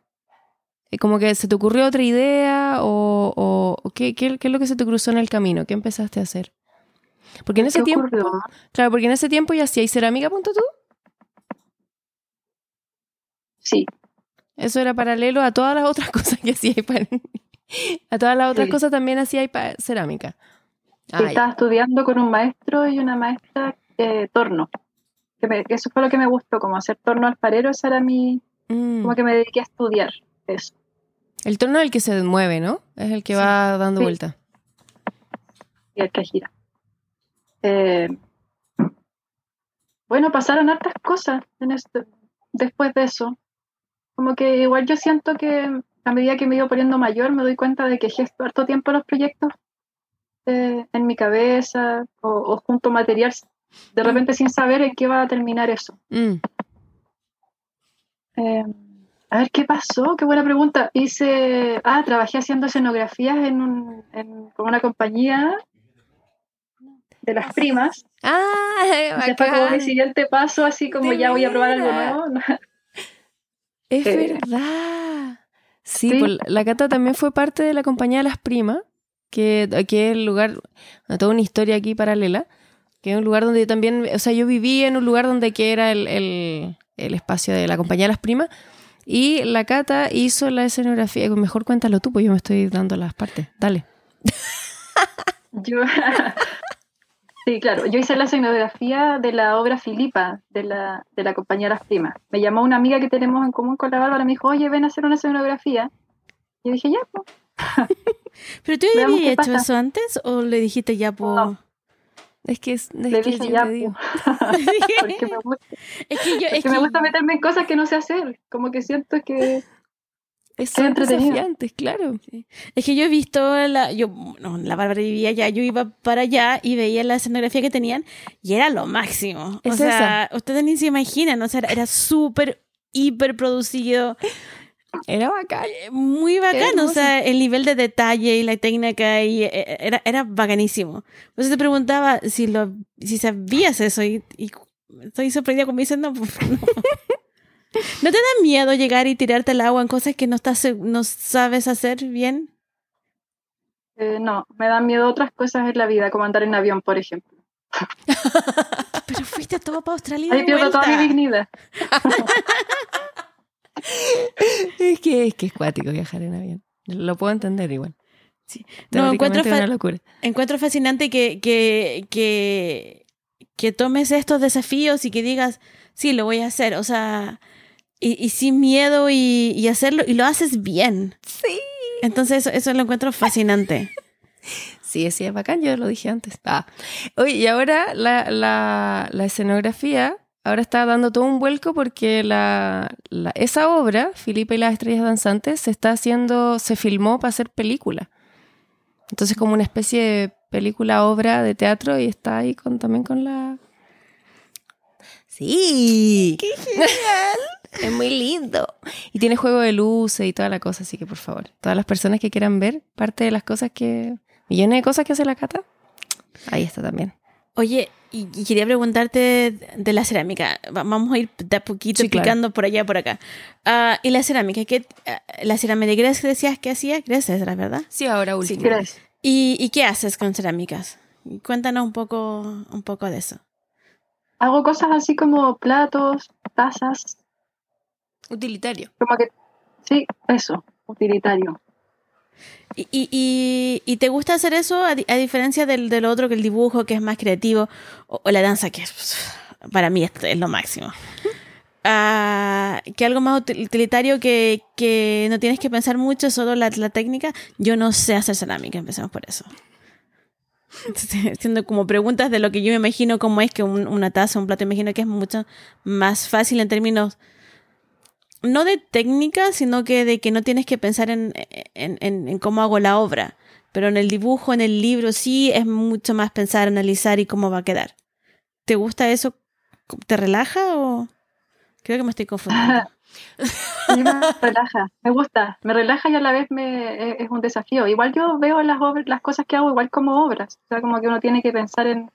Como que se te ocurrió otra idea o- o qué, qué, qué es lo que se te cruzó en el camino, ¿qué empezaste a hacer? Porque en ese ¿Qué tiempo, ocurrió? claro, porque en ese tiempo ya hacíais cerámica, punto tú. Sí, Eso era paralelo a todas las otras [laughs] cosas que hacía para... [laughs] A todas las otras Sí. cosas también hacía pa- cerámica. Ah, ya. estaba estudiando con un maestro y una maestra eh, torno. Que me- que eso fue lo que me gustó, como hacer torno alfarero, esa era mi, Mm. como que me dediqué a estudiar eso. El torno es el que se mueve, ¿no? Es el que Sí. va dando Sí. vuelta. y el que gira. Eh, bueno, pasaron hartas cosas en esto, después de eso. Como que igual yo siento que a medida que me iba poniendo mayor me doy cuenta de que gesto harto tiempo los proyectos eh, en mi cabeza o, o junto material de repente sin saber en qué va a terminar eso. Mm. Eh, a ver, ¿qué pasó? Qué buena pregunta. Hice, ah, trabajé haciendo escenografías en, un, en con una compañía de las primas. ¡Ah! [laughs] Ese fue como mi siguiente paso, así como ya voy a probar algo nuevo. [laughs] Es Eh. verdad. Sí, Sí. pues, la Cata también fue parte de la compañía de las primas, que, que es el lugar, toda una historia aquí paralela, que es un lugar donde yo también, o sea, yo viví en un lugar donde que era el, el- el espacio de la compañía de las primas, y la Cata hizo la escenografía, mejor cuéntalo tú, pues yo me estoy dando las partes, dale. [laughs] Yo, sí, claro. Yo hice la escenografía de la obra Filipa de la, de la compañía Las Primas. Me llamó una amiga que tenemos en común con la Bárbara, me dijo, oye, ven a hacer una escenografía. Y yo dije, ya, pues. [laughs] ¿Pero tú ya habías hecho pasa. eso antes o le dijiste ya por...? No. Es que es, es Le que dije, yo ya, te digo. [laughs] porque me [laughs] gusta, es que yo... es Es que me gusta meterme en cosas que no sé hacer. Como que siento que... Es son entretenido. desafiantes, claro. Es que yo he visto, la, yo, no, la Bárbara vivía allá, yo iba para allá y veía la escenografía que tenían y era lo máximo. O Es sea, ustedes ni se imaginan, o sea, era, era súper, hiper producido, Era bacán. eh, muy bacán, o sea, el nivel de detalle y la técnica y eh, era, era bacanísimo. Eso te preguntaba si lo, si sabías eso y, y estoy sorprendida como dicen, no, [laughs] no. ¿No te da miedo llegar y tirarte al agua en cosas que no, estás, no sabes hacer bien? eh, no, me dan miedo otras cosas en la vida, como andar en avión, por ejemplo. [laughs] Pero fuiste todo para Australia. Ahí pierdo toda mi dignidad. [laughs] [laughs] Es que es que es cuático viajar en avión. Lo puedo entender igual. Sí. No, encuentro, una locura. encuentro fascinante que, que, que, que tomes estos desafíos y que digas, sí, lo voy a hacer. O sea, y, y sin miedo y, y hacerlo, y lo haces bien. Sí. Entonces, eso, eso lo encuentro fascinante. [laughs] Sí, sí, es bacán, yo lo dije antes. Ah. Oye, y ahora la, la, la escenografía, ahora está dando todo un vuelco porque la, la- esa obra, Filipe y las estrellas danzantes, se está haciendo, se filmó para hacer película. Entonces como una especie de película, obra de teatro y está ahí con, también con la... Sí. ¡Qué genial! [laughs] es muy lindo. Y tiene juego de luces y toda la cosa, así que por favor, todas las personas que quieran ver parte de las cosas que... Millones de cosas que hace la cata. Ahí está también. Oye, y, y quería preguntarte de la cerámica. Va- Vamos a ir de a poquito Sí, claro. picando por allá, por acá. Ah, y la cerámica, ¿qué, ah, la cerámica de Grecia decías que hacía? Grecia, ¿era verdad? Sí, ahora último. Gracias. ¿Y, y qué haces con cerámicas? Cuéntanos un poco, un poco de eso. Hago cosas así como platos, tazas, Utilitario. como que, sí, eso, utilitario. ¿Y, y, y- te gusta hacer eso a, a diferencia del, del otro, que el dibujo, que es más creativo, o, la danza, que es, para mí es, lo máximo? [laughs] Ah, que algo más util- utilitario que, que no tienes que pensar mucho, solo la, la técnica. Yo no sé hacer cerámica, empecemos por eso. [laughs] Haciendo como preguntas de lo que yo me imagino cómo es que un- una taza, un plato, imagino que es mucho más fácil en términos no de técnica, sino que de que no tienes que pensar en, en, en- cómo hago la obra. Pero en el dibujo, en el libro, sí es mucho más pensar, analizar y cómo va a quedar. ¿Te gusta eso? ¿Te relaja o...? Creo que me estoy confundiendo. [laughs] Me relaja, me gusta, me relaja y a la vez me, es, es un desafío. Igual yo veo las obras, las cosas que hago igual como obras, o sea, como que uno tiene que pensar en,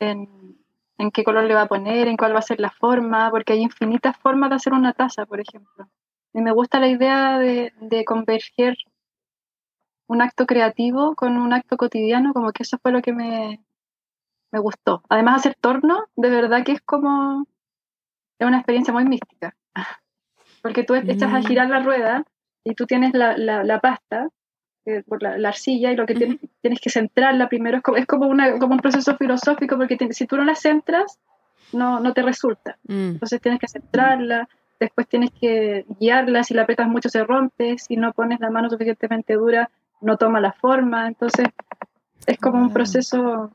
en, en qué color le va a poner, en cuál va a ser la forma, porque hay infinitas formas de hacer una taza, por ejemplo. Y me gusta la idea de, de converger un acto creativo con un acto cotidiano, como que eso fue lo que me, me gustó. Además, hacer torno, de verdad que es como, es una experiencia muy mística. [laughs] Porque tú echas a Mm. girar la rueda y tú tienes la, la, la pasta eh, por la, la arcilla y lo que tienes, tienes que centrarla primero es como, es como, una, como un proceso filosófico porque te- si tú no la centras no, no te resulta. Mm. Entonces tienes que centrarla, después tienes que guiarla, si la apretas mucho se rompe, si no pones la mano suficientemente dura no toma la forma, entonces es como un Wow. proceso,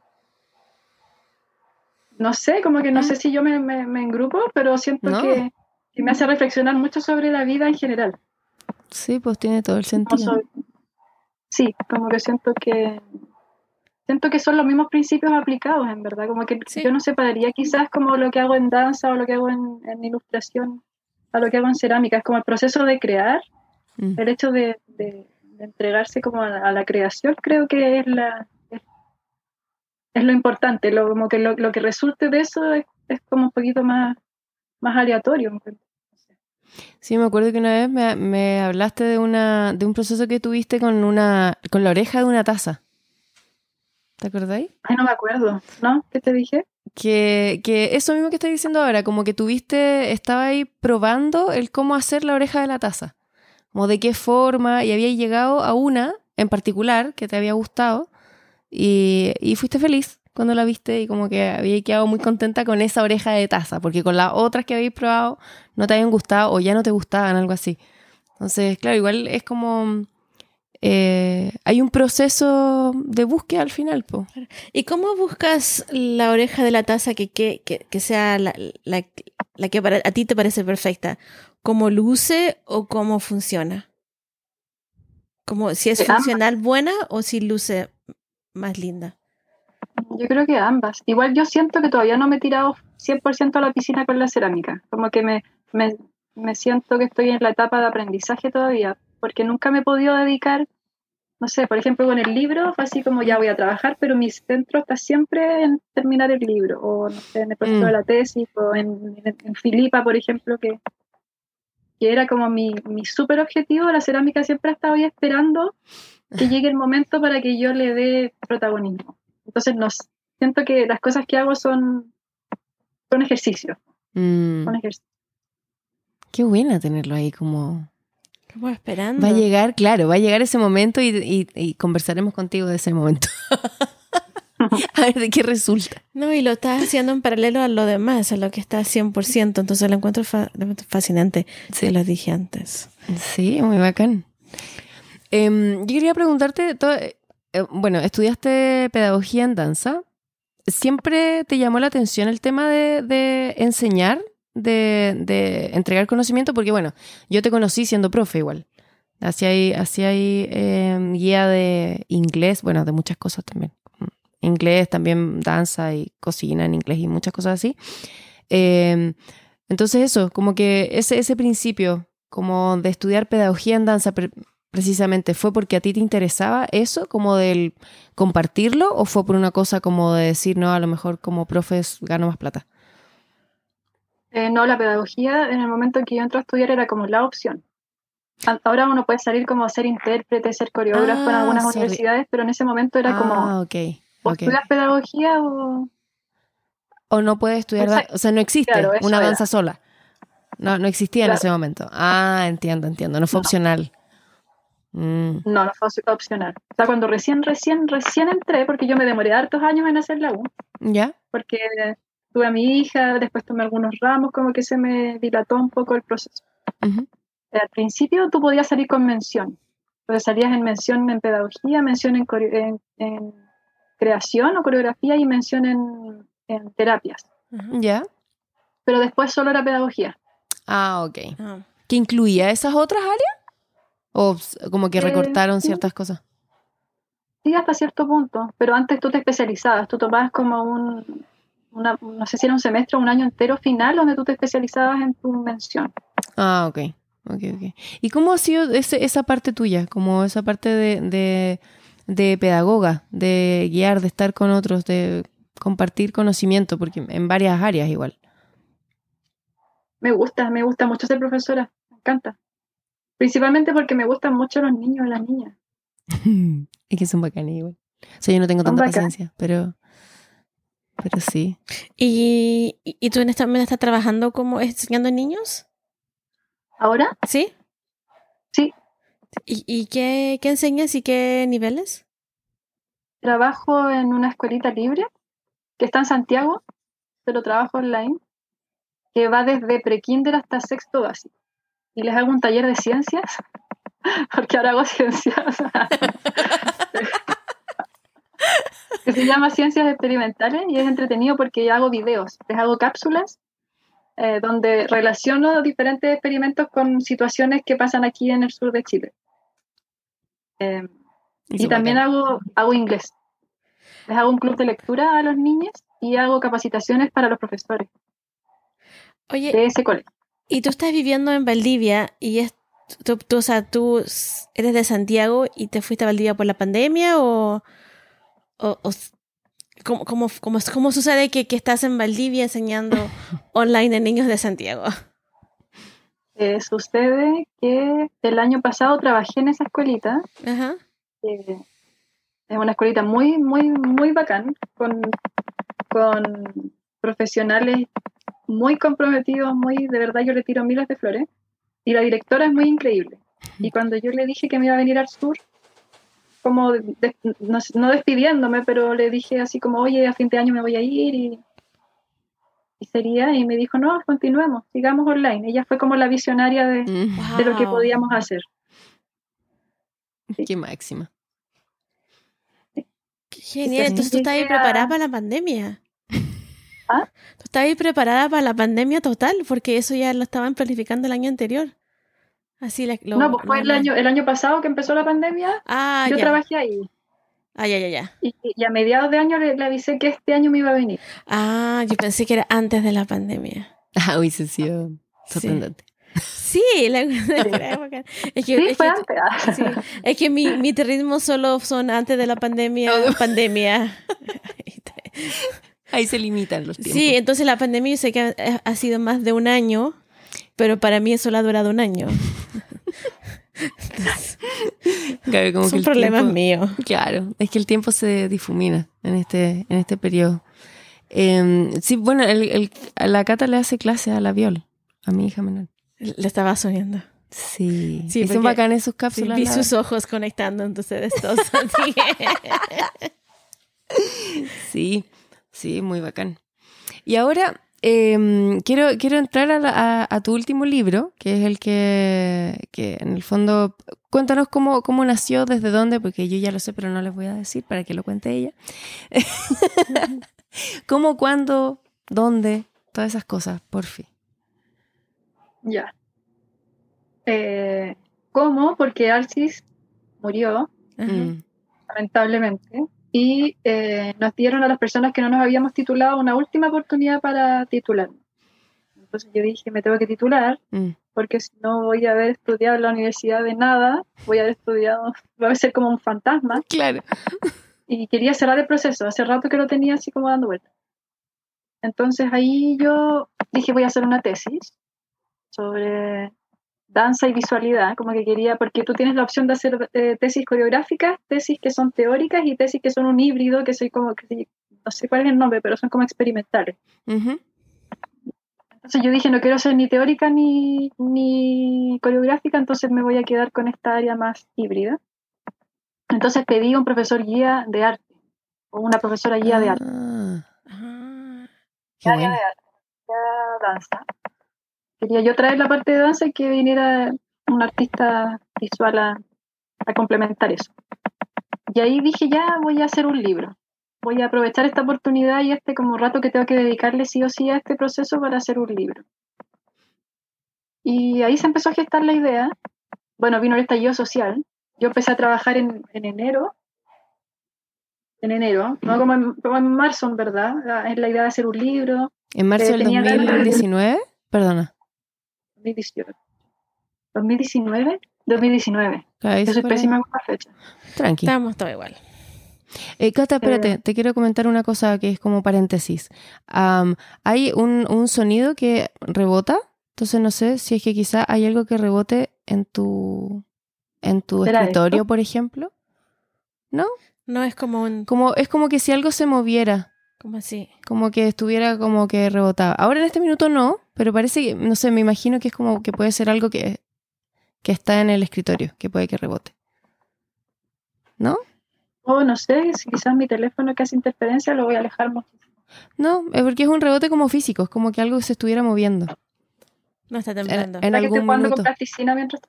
no sé, como que no Ah. sé si yo me, me, me engrupo, pero siento No. que, que me hace reflexionar mucho sobre la vida en general. Sí, pues tiene todo el sentido. Sí, como que siento que siento que son los mismos principios aplicados, en verdad, como que Sí. yo no separaría quizás como lo que hago en danza o lo que hago en, en ilustración a lo que hago en cerámica, es como el proceso de crear, Mm. el hecho de, de- de entregarse como a la, a la creación, creo que es la es, es lo importante, lo, como que lo, lo que resulte de eso es, es como un poquito más, más aleatorio. Sí, me acuerdo que una vez me, me hablaste de una de un proceso que tuviste con una con la oreja de una taza. ¿Te acordáis? Ay, no me acuerdo, ¿no? ¿Qué te dije? Que, que eso mismo que estoy diciendo ahora, como que tuviste, estaba ahí probando el cómo hacer la oreja de la taza, como de qué forma, y había llegado a una en particular que te había gustado, y, y fuiste feliz cuando la viste y como que había quedado muy contenta con esa oreja de taza, porque con las otras que habéis probado no te habían gustado o ya no te gustaban, algo así. Entonces, claro, igual es como... eh, hay un proceso de búsqueda al final, po. ¿Y cómo buscas la oreja de la taza que, que, que, que sea la, la, la que para, a ti te parece perfecta? ¿Cómo luce o cómo funciona? Como si es funcional buena o si luce más linda. Yo creo que ambas. Igual yo siento que todavía no me he tirado 100% a la piscina con la cerámica. Como que me, me, me siento que estoy en la etapa de aprendizaje todavía, porque nunca me he podido dedicar, no sé, por ejemplo, con el libro, fue así como ya voy a trabajar, pero mi centro está siempre en terminar el libro, o no sé, en el proceso Mm. de la tesis, o en, en, en Filipa, por ejemplo, que, que era como mi, mi súper objetivo. La cerámica siempre ha estado ahí esperando que llegue el momento para que yo le dé protagonismo. Entonces, no, siento que las cosas que hago son, son ejercicios. Mm, Son ejercicios. qué buena tenerlo ahí como... Como esperando. Va a llegar, claro, va a llegar ese momento y, y- y conversaremos contigo de ese momento. [laughs] a ver de qué resulta. No, y lo estás haciendo en paralelo a lo demás, a lo que está 100%. Entonces lo encuentro fa- lo encuentro fascinante. Se lo dije antes. Sí, muy bacán. Em, yo quería preguntarte, eh, bueno, estudiaste pedagogía en danza. ¿Siempre te llamó la atención el tema de, enseñar, de, entregar conocimiento? Porque bueno, yo te conocí siendo profe igual. Hacía ahí em, guía de inglés, bueno, de muchas cosas también. Inglés, también danza y cocina en inglés y muchas cosas así. Em, entonces eso, como que ese, ese principio, como de estudiar pedagogía en danza, precisamente, ¿fue porque a ti te interesaba eso, como del compartirlo, o fue por una cosa como de decir, no, a lo mejor como profes gano más plata? Eh, no, la pedagogía en el momento en que yo entré a estudiar era como la opción. Ahora uno puede salir como a ser intérprete, ser coreógrafo en Ah, algunas sorry. universidades, pero en ese momento era como, ah, ok. o ok. estudias pedagogía o... O no puedes estudiar, Exacto. o sea, no existe Claro, una era. danza sola. No, no existía en ese momento. Ah, entiendo, entiendo. No fue No. opcional. Mm, No, no fue opcional. O sea, cuando recién, recién, recién entré, porque yo me demoré hartos años en hacer la U, ¿Ya? porque tuve a mi hija, después tomé algunos ramos, como que se me dilató un poco el proceso. Ujú. Al principio tú podías salir con mención. Entonces salías en mención en pedagogía, mención en, core- en- en creación o coreografía y mención en, en terapias. ¿Ya? Pero después solo era pedagogía. Ah, ok. Ah. ¿Que incluía esas otras áreas? ¿O como que Eh, recortaron ciertas cosas? Sí, hasta cierto punto. Pero antes tú te especializabas. Tú tomabas como un, una, no sé si era un semestre o un año entero final donde tú te especializabas en tu mención. Ah, ok. Ok, ok. ¿Y cómo ha sido ese- esa parte tuya? Como esa parte de, de, de pedagoga, de guiar, de estar con otros, de compartir conocimiento, porque en varias áreas igual. Me gusta, me gusta mucho ser profesora. Me encanta. Principalmente porque me gustan mucho los niños y las niñas. [laughs] es que son bacanes igual. O sea, yo no tengo Son tanta paciencia, pero, pero sí. ¿Y, y y tú en esta momento estás trabajando como enseñando niños? Ahora, ¿Sí? sí, ¿Y, y qué, qué enseñas y qué niveles? trabajo en una escuelita libre que está en Santiago, pero trabajo online, que va desde prekinder hasta sexto básico. Y les hago un taller de ciencias, [laughs] porque ahora hago ciencias. [laughs] que se llama Ciencias Experimentales y es entretenido porque hago videos, les hago cápsulas eh, donde relaciono diferentes experimentos con situaciones que pasan aquí en el sur de Chile. Eh, y también hago, hago inglés. Les hago un club de lectura a los niños y hago capacitaciones para los profesores Oye, de ese colegio. Y tú estás viviendo en Valdivia y es, tú, tú, o sea, tú eres de Santiago y te fuiste a Valdivia por la pandemia o, o, o ¿cómo, cómo, cómo, cómo sucede que, que estás en Valdivia enseñando [laughs] online a niños de Santiago? Eh, sucede que el año pasado trabajé en esa escuelita. Ajá. eh, es una escuelita muy, muy, muy bacán, con, con profesionales muy comprometidos, muy, de verdad yo le tiro miles de flores. Y la directora es muy increíble. Y cuando yo le dije que me iba a venir al sur, como de- no, no despidiéndome, pero le dije así como, oye, a fin de año me voy a ir y, y sería, y me dijo, no, continuemos, sigamos online. Ella fue como la visionaria de, de lo que podíamos hacer. Qué máxima. Qué genial. Sí. Entonces tú estabas preparada para la pandemia. ¿Ah? Ahí preparada para la pandemia total, porque eso ya lo estaban planificando el año anterior. Así la, lo- no, pues fue el año, el año pasado que empezó la pandemia, Ah, yo ya. trabajé ahí. Ah, ya, ya, ya. Y, y a mediados de año le, le avisé que este año me iba a venir. Ah, yo pensé que era antes de la pandemia. Ah, hubiese sido Sí. sorprendente. Sí, la, [laughs] es que, Sí, es fue que- antes. ah. sí, es que mi, mi ritmo solo son antes de la pandemia, pandemia. [laughs] Ahí se limitan los tiempos. Sí, entonces la pandemia yo sé que ha, ha sido más de un año, pero para mí eso ha durado un año. [laughs] Claro, como que Son el problemas tiempo- míos. Claro, es que el tiempo se difumina en este, en este periodo. Eh, sí, bueno, el, el- a la Cata le hace clase a la Viol, a mi hija menor. Le estaba soñando. Sí, Sí, son bacanas sus Sí, cápsulas. vi la sus ojos conectando así [laughs] que- Sí, sí, muy bacán. Y ahora eh, quiero, quiero entrar a, la- a- a tu último libro, que es el que, que en el fondo, cuéntanos cómo, cómo nació, desde dónde, porque yo ya lo sé, pero no les voy a decir para que lo cuente ella. [laughs] ¿Cómo, cuándo, dónde? Todas esas cosas, por fin. Ya. Eh, ¿Cómo? Porque Alcis murió, lamentablemente, y eh, nos dieron a las personas que no nos habíamos titulado una última oportunidad para titularnos. Entonces yo dije, me tengo que titular, mm. porque si no voy a haber estudiado en la universidad de nada, voy a haber estudiado, [laughs] va a ser como un fantasma, Claro. y quería cerrar el proceso, hace rato que lo tenía así como dando vueltas. Entonces ahí yo dije, voy a hacer una tesis sobre danza y visualidad, como que quería, porque tú tienes la opción de hacer eh, tesis coreográficas, tesis que son teóricas y tesis que son un híbrido, que soy como, que, no sé cuál es el nombre, pero son como experimentales. Entonces yo dije, no quiero ser ni teórica ni, ni coreográfica, entonces me voy a quedar con esta área más híbrida. Entonces pedí a un profesor guía de arte, o una profesora guía de arte. Ah, Ah. qué área bueno. de arte, de danza. Quería yo traer la parte de danza y que viniera un artista visual a, a complementar eso. Y ahí dije, ya voy a hacer un libro. Voy a aprovechar esta oportunidad y este como rato que tengo que dedicarle sí o sí a este proceso para hacer un libro. Y ahí se empezó a gestar la idea. Bueno, vino el estallido social. Yo empecé a trabajar en, en enero. En enero, no como en, como en marzo, en verdad. Es la idea de hacer un libro. ¿En marzo Eh, del tenía ganas de- 2019? Perdona. 2018. ¿2019? 2019. Claro, ahí Yo soy pésima con la fecha. Tranqui. Estamos todo igual. Eh, Cata, espérate, Eh. te quiero comentar una cosa que es como paréntesis. Hay un, un sonido que rebota, entonces no sé si es que quizá hay algo que rebote en tu, en tu ¿Será escritorio, esto? por ejemplo. ¿No? No es como un. Como, es como que si algo se moviera, Como así. como que estuviera como que rebotaba. Ahora en este minuto no, pero parece que, no sé, me imagino que es como que puede ser algo que, que está en el escritorio, que puede que rebote. ¿No? O no sé, si quizás mi teléfono que hace interferencia lo voy a alejar muchísimo. No, es porque es un rebote como físico, es como que algo se estuviera moviendo. No está En, temblando. en ¿Será que estoy algún con plasticina mientras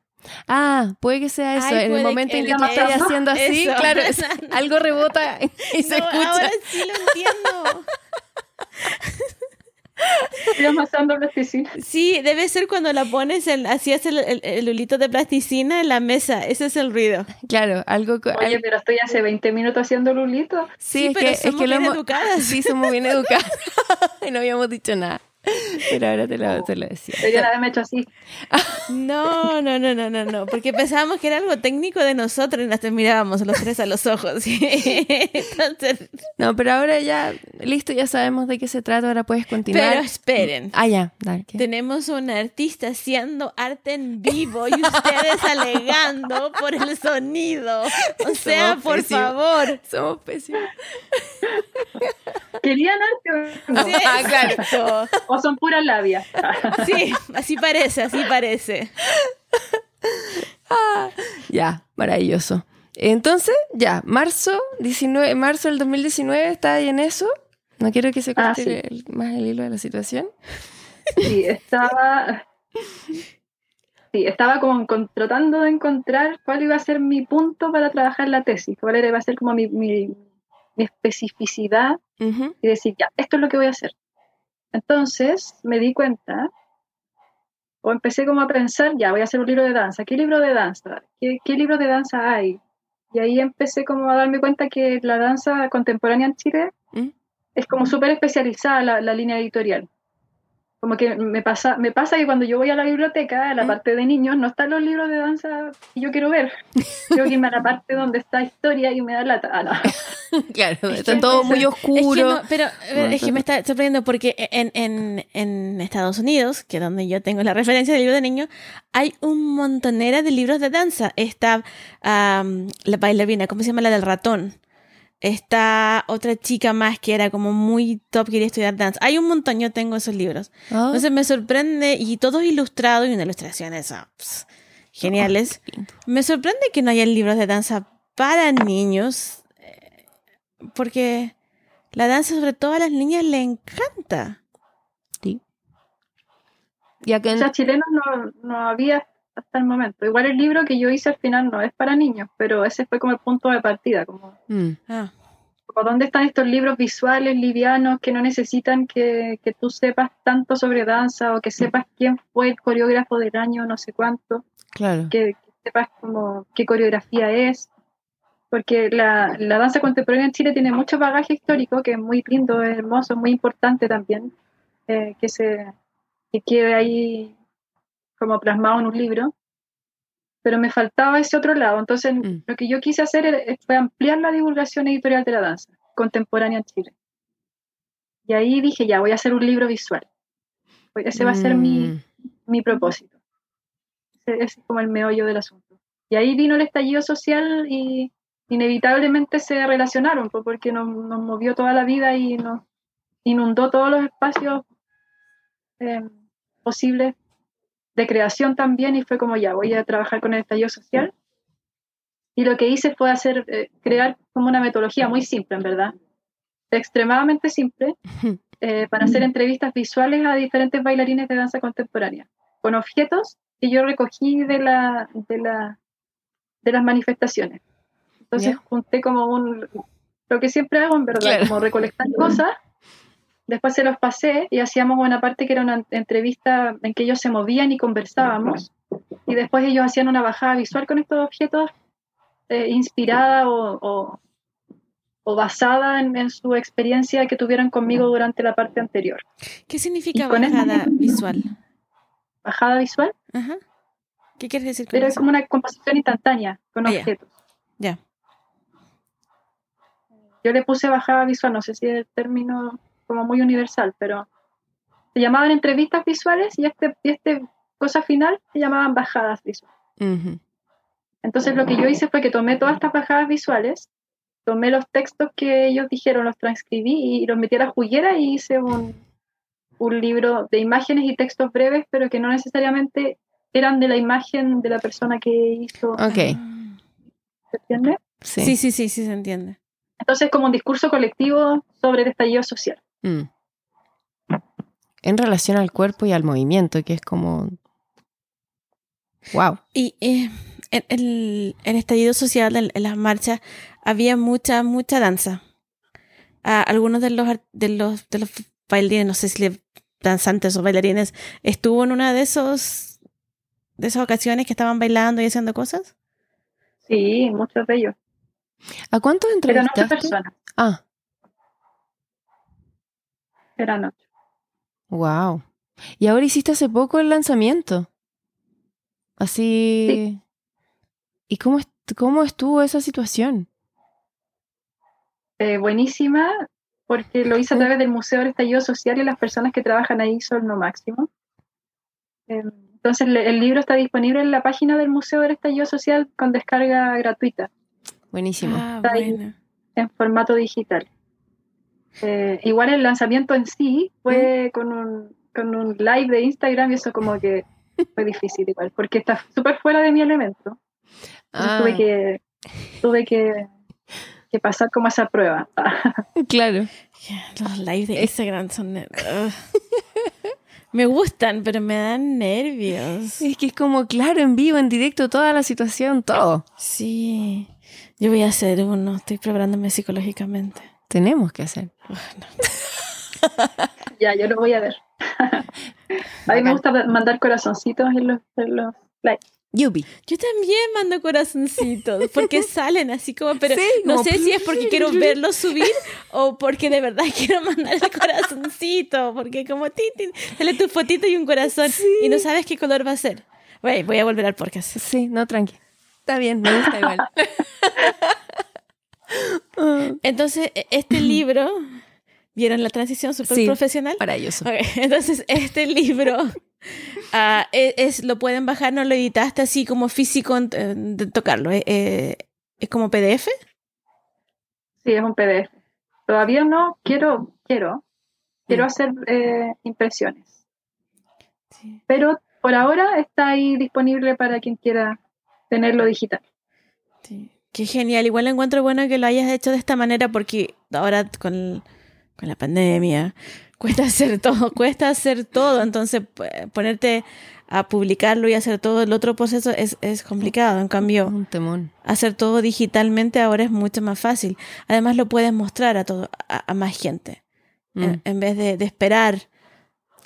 Ah, puede que sea eso. Ay, en el momento que- en que tú pasando. haciendo así, Eso. claro, [laughs] es- algo rebota y se No, escucha. Ahora sí lo entiendo. [laughs] [laughs] estoy amasando plasticina? Sí, debe ser cuando la pones, en, así es el, el, el hulito de plasticina en la mesa. Ese es el ruido. Claro, algo. Oye, al- pero estoy hace 20 minutos haciendo lulito. sí, sí, es pero que, es somos que lo bien hemos- educadas. [laughs] Sí, somos bien educadas. [laughs] y no habíamos dicho nada. Pero ahora te lo, te lo decía. Deberían haberme hecho así. [laughs] No, no, no, no, no, no, porque pensábamos que era algo técnico de nosotros y nos mirábamos los tres a los ojos. [laughs] Entonces, No, pero ahora ya, listo, ya sabemos de qué se trata, ahora puedes continuar. pero esperen. Ah, ya, dale. Tenemos un artista haciendo arte en vivo y ustedes alegando por el sonido. O [laughs] sea, Somos por pésimos. favor. Somos pésimos. ¿Querían arte o [laughs] no? Sí, exacto. ¿O son puras labias? Sí, así parece, así parece. Ya, maravilloso. Entonces, ya, marzo 19, marzo del 2019 está ahí en eso. No quiero que se Ah, corte sí. el- más el hilo de la situación. Sí, estaba. Sí, estaba como tratando de encontrar cuál iba a ser mi punto para trabajar la tesis, cuál era- iba a ser como mi, mi, mi especificidad Ujú. y decir, ya, esto es lo que voy a hacer. Entonces me di cuenta, o empecé como a pensar, ya, voy a hacer un libro de danza. ¿Qué libro de danza? ¿Qué, qué libro de danza hay? Y ahí empecé como a darme cuenta que la danza contemporánea en Chile ¿Mm? es como súper especializada la, la línea editorial. Como que me pasa, me pasa que cuando yo voy a la biblioteca, en la ¿Mm? parte de niños, no están los libros de danza que yo quiero ver. Tengo que irme a la [laughs] parte donde está historia y me da lata. Ah, no. [laughs] [laughs] Claro, Es están que- todos muy Es que oscuros. no, pero eh, es que me está sorprendiendo porque en, en, en Estados Unidos, que es donde yo tengo la referencia del libro de niño, hay un montonera de libros de danza. Está am, la bailarina, ¿cómo se llama? La del ratón. Está otra chica más que era como muy top, quería estudiar danza. Hay un montón, yo tengo esos libros. Ah, Entonces me sorprende, y todos ilustrados y unas ilustraciones ah, pss, geniales. lindo. Me sorprende que no haya libros de danza para niños, porque la danza sobre todo a las niñas le encanta. Sí. Y O sea, chilenos no, no había hasta el momento. Igual el libro que yo hice al final no es para niños, pero ese fue como el punto de partida, como, Mm, Ah, como dónde están estos libros visuales, livianos, que no necesitan que, que tú sepas tanto sobre danza o que sepas quién fue el coreógrafo del año, no sé cuánto, claro. que, que sepas como qué coreografía es. Porque la, la danza contemporánea en Chile tiene mucho bagaje histórico, que es muy lindo, es hermoso, muy importante también, eh, que, se, que quede ahí como plasmado en un libro. Pero me faltaba ese otro lado. Entonces, Mm. lo que yo quise hacer fue ampliar la divulgación editorial de la danza contemporánea en Chile. Y ahí dije, ya, voy a hacer un libro visual. Ese va a ser mi, Mm, mi propósito. Ese, ese es como el meollo del asunto. Y ahí vino el estallido social y inevitablemente se relacionaron, pues, porque nos, nos movió toda la vida y nos inundó todos los espacios eh, posibles de creación también y fue como ya, voy a trabajar con el estallido social. Y lo que hice fue hacer, eh, crear como una metodología muy simple, en verdad, extremadamente simple, [laughs] eh, para hacer entrevistas visuales a diferentes bailarines de danza contemporánea, con objetos que yo recogí de, la, de, la, de las manifestaciones. Entonces junté como un, lo que siempre hago en verdad, Claro. como recolectar [laughs] cosas, después se los pasé y hacíamos una parte que era una entrevista en que ellos se movían y conversábamos, y después ellos hacían una bajada visual con estos objetos eh, inspirada o, o- o basada en, en su experiencia que tuvieron conmigo durante la parte anterior. ¿Qué significa bajada visual? Bajada visual, Ajá. ¿Qué quieres decir con pero es como una composición instantánea con Ah, objetos. Ya. Yo le puse bajada visual, no sé si es el término como muy universal, pero se llamaban entrevistas visuales y este, y este cosa final se llamaban bajadas visuales. Entonces lo que yo hice fue que tomé todas estas bajadas visuales, tomé los textos que ellos dijeron, los transcribí y los metí a la juguera y hice un, un libro de imágenes y textos breves, pero que no necesariamente eran de la imagen de la persona que hizo, Ok. ¿se entiende? sí. Sí, sí, sí, sí, se entiende. Entonces como un discurso colectivo sobre el estallido social. Mm. En relación al cuerpo y al movimiento, que es como... Wow. Y eh, en el, en estallido social, en, en las marchas, había mucha, mucha danza. Algunos de los, de los, de los bailarines, no sé si le- danzantes o bailarines, estuvo en una de esos de esas ocasiones que estaban bailando y haciendo cosas. Sí, muchos de ellos. ¿A cuántos Eran ocho entrevistaste? personas. Ah, Eran ocho. Wow. Y ahora hiciste hace poco el lanzamiento. Así. ¿Y cómo, est- cómo estuvo esa situación? Eh, buenísima, porque lo hice a través del Museo del Estallido Social y las personas que trabajan ahí son lo máximo. Eh, Entonces, el libro está disponible en la página del Museo del Estallido Social con descarga gratuita Buenísimo. Ah, Está ahí. bueno. en formato digital. Eh, igual el lanzamiento en sí fue con un, con un live de Instagram y eso como que fue difícil igual, porque está súper fuera de mi elemento. Ah, tuve que, tuve que, que pasar como esa prueba. [laughs] claro. Los lives de Instagram son... Me gustan, pero me dan nervios. Es que es como, claro, en vivo, en directo, toda la situación, todo. Sí. Yo voy a hacer uno. Estoy preparándome psicológicamente. Tenemos que hacer. No. [laughs] ya, yo lo voy a ver. [laughs] a mí me gusta mandar corazoncitos en los, en los likes. Yubi. Yo también mando corazoncitos porque [laughs] salen así como, pero Sí, no como sé si es porque quiero verlos subir o porque de verdad quiero mandar el corazoncito, porque como tin, sale tu fotito y un corazón y no sabes qué color va a ser. Voy, voy a volver al podcast. Sí, no, tranqui. Está bien, me gusta igual. [laughs] Ah, Entonces, e- este [clears throat] libro, ¿vieron la transición súper Sí. profesional? Maravilloso. Ok, [laughs] entonces este libro [laughs] ah, es, es- lo pueden bajar, no lo editaste así como físico en- en- de tocarlo, eh, eh, es como PDF. Sí, es un PDF. Todavía no quiero, quiero, quiero Mm. hacer eh, impresiones. Pero por ahora está ahí disponible para quien quiera tenerlo digital. Sí. Qué genial. Igual encuentro bueno que lo hayas hecho de esta manera porque ahora con, con la pandemia cuesta hacer todo, [laughs] cuesta hacer todo. Entonces ponerte a publicarlo y hacer todo el otro proceso es, es complicado. En cambio, Un temón. hacer todo digitalmente ahora es mucho más fácil. Además lo puedes mostrar a todo, a, a más gente. Mm, En, en vez de, de esperar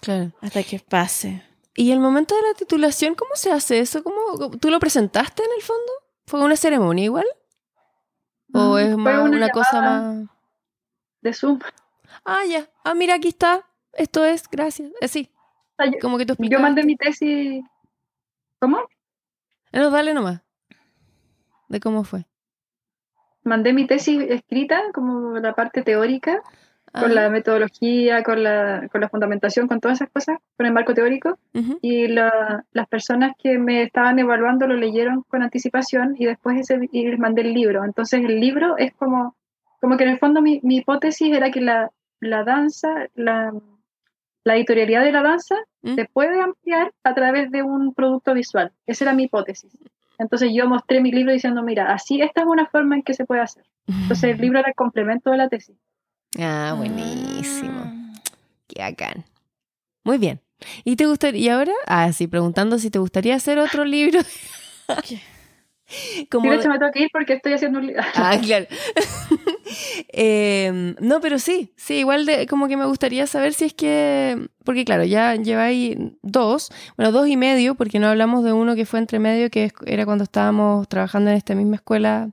claro. hasta que pase. ¿Y el momento de la titulación, cómo se hace eso? ¿Cómo, ¿Tú lo presentaste en el fondo? ¿Fue una ceremonia igual? ¿O Mm, es más una, una cosa más...? De Zoom. Ah, ya. Ah, mira, aquí está. Esto es, gracias. Sea, yo, como que tú yo mandé mi tesis. ¿Cómo? No, dale nomás. De cómo fue. Mandé mi tesis escrita, como la parte teórica, con Ah, la metodología, con la, con la fundamentación, con todas esas cosas, con el marco teórico. ujú. Y la- las personas que me estaban evaluando lo leyeron con anticipación y después ese, y les mandé el libro. Entonces el libro es como, como que en el fondo mi, mi hipótesis era que la, la danza, la, la editorialidad de la danza ¿Mm? se puede ampliar a través de un producto visual. Esa era mi hipótesis. Entonces yo mostré mi libro diciendo, mira, así esta es una forma en que se puede hacer. Entonces el libro era el complemento de la tesis. Ah, buenísimo. Ah. Qué bacán. Muy bien. ¿Y te gustaría, y ahora? Ah, sí, preguntando si te gustaría hacer otro libro. ¿Qué? [laughs] Como de hecho me tengo que ir porque estoy haciendo un libro. [laughs] Ah, claro. [laughs] Em, no, pero sí, sí, igual de, como que me gustaría saber si es que, porque claro, ya lleváis dos, bueno, dos y medio, porque no hablamos de uno que fue entre medio, que era cuando estábamos trabajando en esta misma escuela,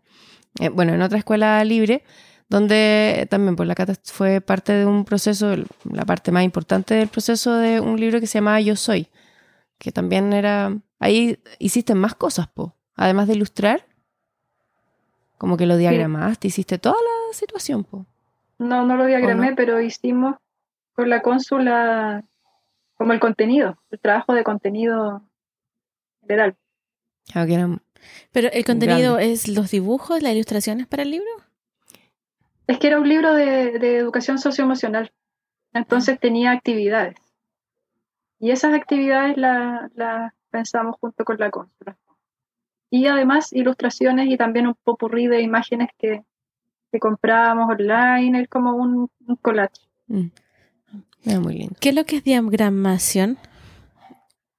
eh, bueno, en otra escuela libre, donde también pues la Cata fue parte de un proceso, la parte más importante del proceso de un libro que se llamaba Yo Soy, que también era, ahí hiciste más cosas, po, además de ilustrar. Como que lo diagramaste, hiciste toda la situación, po. No, no lo diagramé, pero hicimos con la cónsula como el contenido, el trabajo de contenido general. Claro que eran- Pero el contenido Grande. es los dibujos, las ilustraciones para el libro. Es que era un libro de, de educación socioemocional, entonces tenía actividades. Y esas actividades las las pensamos junto con la cónsula. Y además ilustraciones y también un popurrí de imágenes que, que comprábamos online, es como un, un collage. mm, era muy lindo. ¿Qué es lo que es diagramación?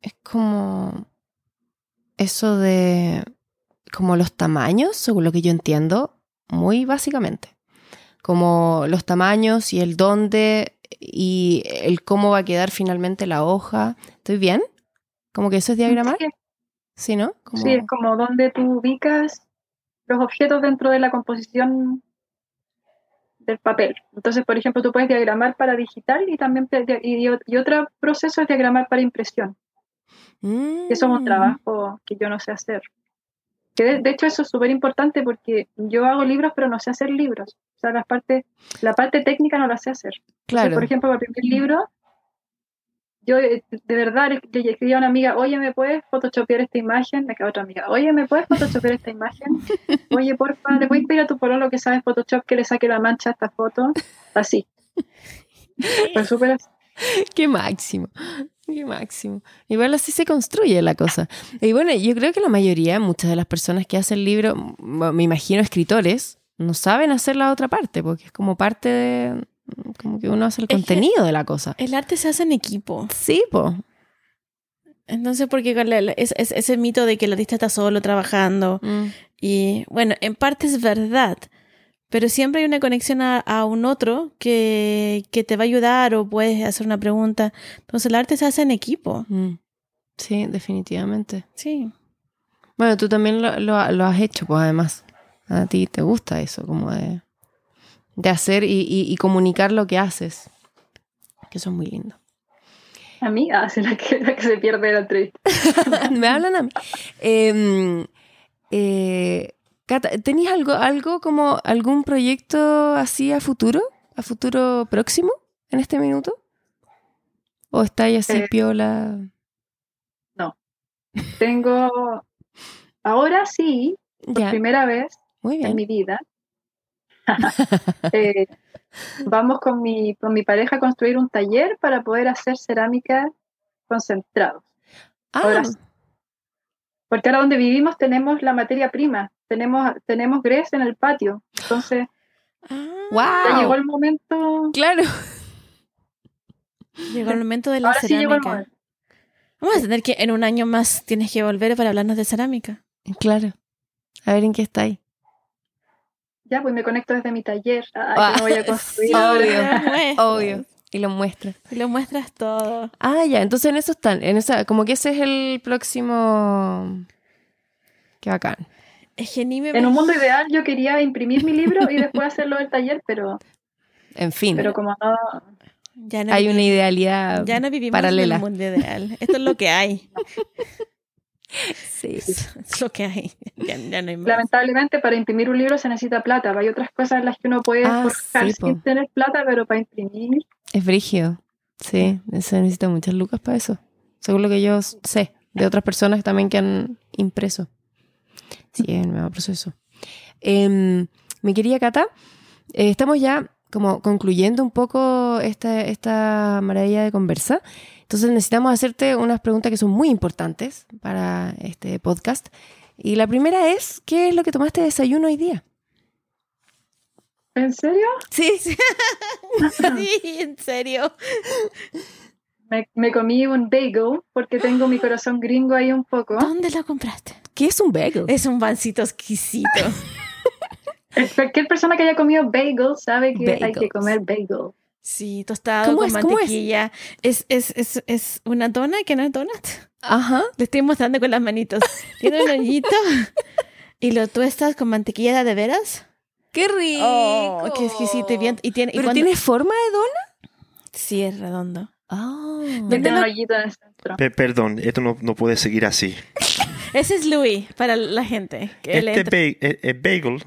Es como eso de como los tamaños, según lo que yo entiendo, muy básicamente. Como los tamaños y el dónde y el cómo va a quedar finalmente la hoja. ¿Estoy bien? Como que eso es diagramar, Sí, ¿sí, no? Como- Sí, es como donde tú ubicas los objetos dentro de la composición del papel. Entonces, por ejemplo, tú puedes diagramar para digital y también y, y otro proceso es diagramar para impresión. Mm. Eso es un trabajo que yo no sé hacer. Que de, de hecho eso es súper importante porque yo hago libros pero no sé hacer libros. Sea, las partes, la parte técnica no la sé hacer. Entonces, Claro. por ejemplo, para el primer libro, yo eh, de verdad le escribí a una amiga, oye, ¿me puedes photoshopear esta imagen? Me quedó otra amiga, oye, ¿me puedes photoshopear esta imagen? [laughs] Oye, porfa, ¿le puedes pedir a tu pololo que sabe Photoshop que le saque la mancha a esta foto? Así. [laughs] Fue súper así. Qué máximo. Qué máximo. Igual así se construye la cosa. Y bueno, yo creo que la mayoría, muchas de las personas que hacen libros, me imagino escritores, no saben hacer la otra parte, porque es como parte de. como que uno hace el Es contenido de la cosa. El arte se hace en equipo. Sí, pues. Entonces, porque es, es- ese mito de que el artista está solo trabajando, y bueno, en parte es verdad, pero siempre hay una conexión a, a un otro que, que te va a ayudar o puedes hacer una pregunta. Entonces, el arte se hace en equipo. Mm. Sí, definitivamente. Sí. Bueno, tú también lo, lo- lo has hecho, pues además. A ti te gusta eso, como de, de hacer y, y- y comunicar lo que haces. Que eso es muy lindo. A mí, ah, sí, la que, la que se pierde la entrevista. [laughs] Me hablan a mí. Eh, eh, Cata, ¿tenías algo, algo como algún proyecto así a futuro? ¿A futuro próximo en este minuto? ¿O estáis así Eh, piola? Tengo, ahora sí, por primera vez muy en mi vida, [laughs] eh, vamos con mi, con mi pareja a construir un taller para poder hacer cerámica concentrado. Ah, ahora sí. Porque ahora donde vivimos tenemos la materia prima, tenemos, tenemos grés en el patio. Entonces Ah, ya llegó el momento. Claro. [laughs] llegó el momento de la Ahora sí llegó el cerámica. Vamos a tener que en un año más tienes que volver para hablarnos de cerámica. Claro. A ver en qué estáis. Ya, pues me conecto desde mi taller. Ah, Ah, que me voy a [laughs] construir sí, ahora. obvio. [laughs] Obvio. Y lo muestras. Y lo muestras todo. Ah, ya. Entonces en eso están. En esa, como que ese es el próximo. Qué bacán. Es que ni me En un mundo ideal yo quería imprimir mi libro y después hacerlo del taller, pero, En fin. pero como no, ya no hay una idealidad ya no vivimos paralela. en el mundo ideal. Esto es lo que hay. [laughs] Sí. Es lo que hay. [laughs] Ya, ya no hay más. lamentablemente para imprimir un libro se necesita plata. Hay otras cosas en las que uno puede Ah, forjar sí, po. sin tener plata, pero para imprimir, Es brígido. Sí, se necesita muchas lucas para eso. Según lo que yo sé de otras personas también que han impreso. Sí, es el mismo proceso. Em, mi querida Cata, eh, estamos ya como concluyendo un poco esta, esta maravilla de conversa. Entonces necesitamos hacerte unas preguntas que son muy importantes para este podcast. Y la primera es, ¿qué es lo que tomaste de desayuno hoy día? ¿en serio? Sí, [laughs] sí. Sí, en serio. Me, me comí un bagel porque tengo mi corazón gringo ahí un poco. ¿Dónde lo compraste? ¿Qué es un bagel? Es un pancito exquisito. [laughs] Cualquier persona que haya comido bagel sabe que hay Bagels. que comer bagel. Sí, tostado ¿Cómo con es? ¿Cómo es? mantequilla. Es, es, es, es una dona que no es donut. Ajá. Le estoy mostrando con las manitos. [laughs] Tiene un hoyito y lo tuestas con mantequilla de veras. ¡Qué rico! Oh, qué exquisito. Y, bien- y tiene, y ¿Pero cuando- tiene forma de dona? Sí, es redondo. Ah. Tiene un hoyito en el centro. Pe- perdón, esto no, no puede seguir así. [laughs] Ese es Louis para la gente. Que Este entra- ba- eh, eh, bagel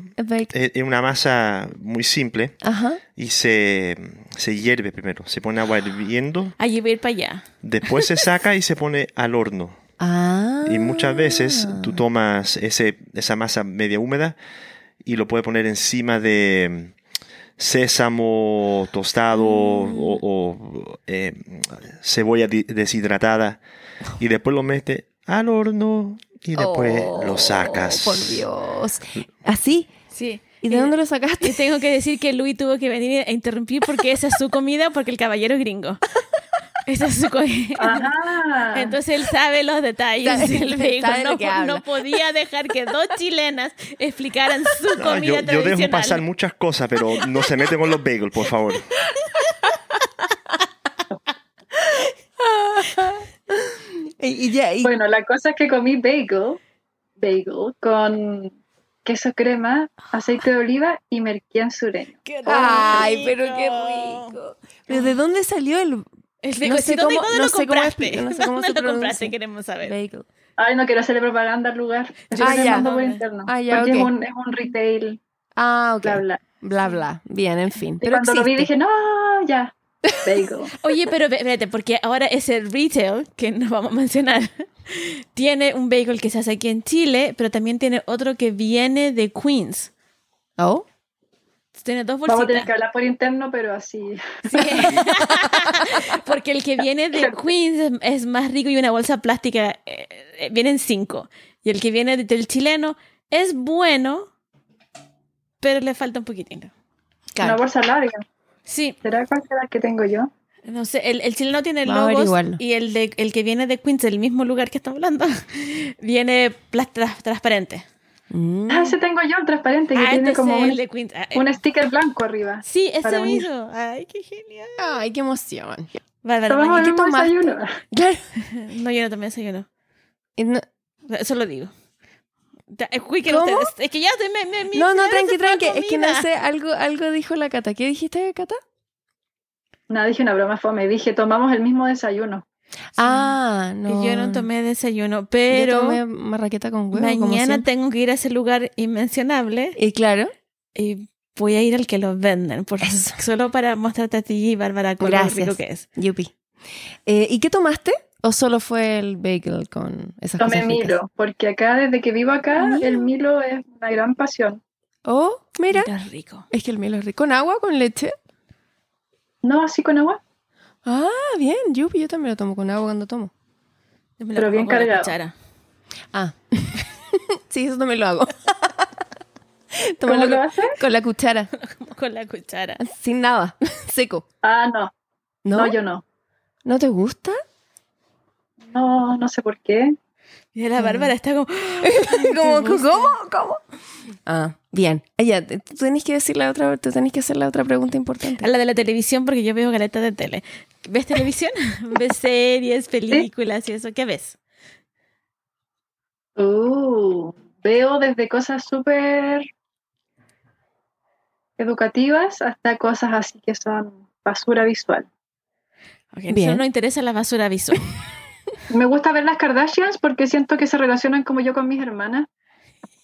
es una masa muy simple Ajá. y se, se hierve primero. Se pone agua hirviendo, [gasps] a ir para allá. después se [laughs] saca y se pone al horno. Ah. Y muchas veces tú tomas ese, esa masa media húmeda y lo puedes poner encima de sésamo tostado o, o, eh, cebolla deshidratada y después lo metes al horno y después Oh, lo sacas. Por Dios. [laughs] ¿Así? Sí. ¿Y de dónde lo sacaste? Y tengo que decir que Louis tuvo que venir a interrumpir porque esa es su comida, porque el caballero es gringo. [laughs] Esa es su comida. Ajá. [laughs] Entonces él sabe los detalles Sabe- del sabe bagel. lo No, que po- habla. no podía dejar que dos chilenas explicaran su No, comida yo, yo dejo pasar muchas cosas, pero no se meten con los bagels, por favor. Y, y ya, y- Bueno, la cosa es que comí bagel, bagel con queso crema, aceite de oliva y merquén sureño. ¡Qué Ay, rico! pero qué rico. ¿Pero de dónde salió el El No no sé ¿dónde, cómo- dónde no lo sé cómo compraste? expli- no sé cómo [laughs] ¿Dónde se lo compraste? Queremos saber. bagel? Ay, no quiero hacerle propaganda al lugar. Estoy Ah, ya. por interno. Ah, ya, porque ok. es, un, es un retail, Ah, ok. bla, bla. Bla, bla. Bien, en fin. Y Pero cuando lo vi existe. dije, no, ya. Bagel. [laughs] Oye, pero espérate, porque ahora ese retail, que nos vamos a mencionar, [laughs] tiene un bagel que se hace aquí en Chile, pero también tiene otro que viene de Queens. Oh, Tiene dos Vamos a tener bolsitas. que hablar por interno, pero así. [laughs] Sí. porque el que viene de Queens es, es más rico y una bolsa plástica eh, eh, vienen cinco. Y el que viene de- del chileno es bueno, pero le falta un poquitito. Una bolsa larga. Sí, ¿Será cuál será que tengo yo? No sé, el, el chileno tiene Vamos logos y el, de, el que viene de Queens, el mismo lugar que estamos hablando, [laughs] viene plas- tras- transparente. Mm. Ah, ese tengo yo, el transparente, que Ah, tiene entonces como el un, de Queens. Ah, eh, un sticker blanco arriba. sí, ese mismo. Ay, qué genial. Ay, qué emoción. ¿y el qué desayuno. [laughs] Claro. no, yo no tomé desayuno. No, Eso lo digo. Ya, Es, que ¿Cómo? ustedes- es que ya me, me, no, no, tranqui, tranqui. Es que no sé, algo, algo dijo la Cata. ¿Qué dijiste, Cata? No, dije una broma fome. Dije, tomamos el mismo desayuno. Ah, no. Yo no tomé desayuno, Yo pero tomé marraqueta con huevo. mañana tengo que ir a ese lugar inmencionable Y claro. y voy a ir al que los venden, por, solo para mostrarte a ti y Bárbara con lo rico que es. Yupi. Eh, ¿Y qué tomaste? ¿O solo fue el bagel con esas Tomé cosas ricas? Milo, porque acá, desde que vivo acá, Milo. el Milo es una gran pasión. Oh, mira. Qué rico. Es que el Milo es rico. ¿Con agua? ¿Con leche? No, así con agua. Ah, bien. Yupi, yo también lo tomo con agua cuando tomo. Yo me lo Pero bien con la cargado. cuchara. Ah. [laughs] sí, eso también lo hago. [laughs] ¿Cómo lo con, haces? con la cuchara. [laughs] Con la cuchara. Sin nada. Seco. Ah, no. ¿No? No, yo no. ¿No te gusta? No, no sé por qué. Y la Bárbara está como... [laughs] [laughs] ¿Cómo? ¿Te gusta? ¿Cómo? ¿Cómo? Ah, bien. Tú tenés que decir la otra, tú tenés que hacer la otra pregunta importante. A la de la televisión, porque yo veo galetas de tele. ¿Ves televisión? [laughs] ¿Ves series, películas y eso? ¿Qué ves? Uh, veo desde cosas súper educativas hasta cosas así que son basura visual. Ok, Bien. Bien. no interesa la basura visual. Me gusta ver las Kardashians porque siento que se relacionan como yo con mis hermanas.